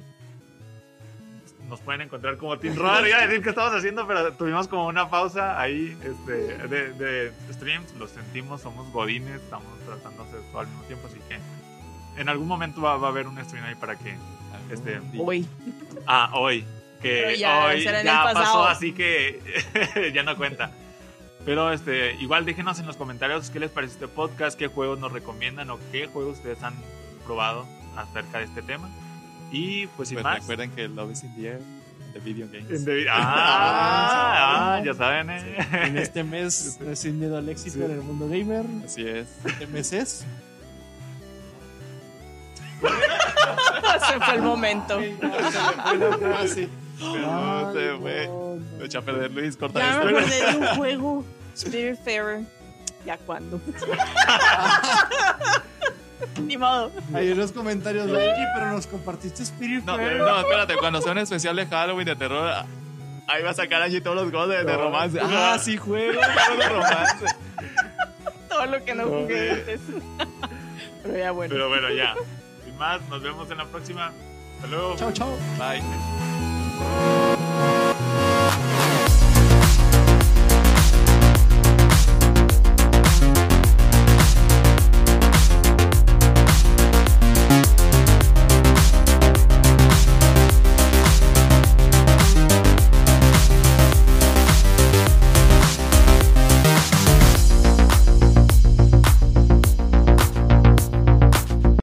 nos pueden encontrar como Team Roar. Iba a decir que estamos haciendo, pero tuvimos como una pausa ahí este, de, de streams. Lo sentimos, somos godines, estamos tratando de hacer todo al mismo tiempo, así que en algún momento va, va a haber un stream ahí para que... Este.
Hoy.
Ah, hoy. Que
ya,
hoy ya pasó, así que [laughs] ya no cuenta. Pero este, igual déjenos en los comentarios qué les parece este podcast, qué juegos nos recomiendan o qué juegos ustedes han probado acerca de este tema. Y pues sin
Pues
más.
recuerden que Love is in the air, the video games.
David- [laughs] ah, ah, ya saben, eh. [laughs]
En este mes, sin miedo al éxito
Sí.
en el mundo gamer.
Así es.
Este mes es. [laughs]
Se fue el momento.
No se fue. Lo echa a perder Luis, corta
Ya me acordé de un [laughs] juego. Spiritfarer. ¿Ya cuándo? [laughs] Ni modo.
Hay unos comentarios de Oye, pero nos compartiste Spirit
No,
Fair.
no, espérate, cuando sea un especial de Halloween de terror, ah, ahí va a sacar allí todos los juegos de, de romance. Ah, sí, juego juegos de romance.
Todo lo que no jugué antes. Pero ya bueno.
Pero bueno, ya más. Nos vemos en la próxima. Hasta luego.
Chao, chao.
Bye.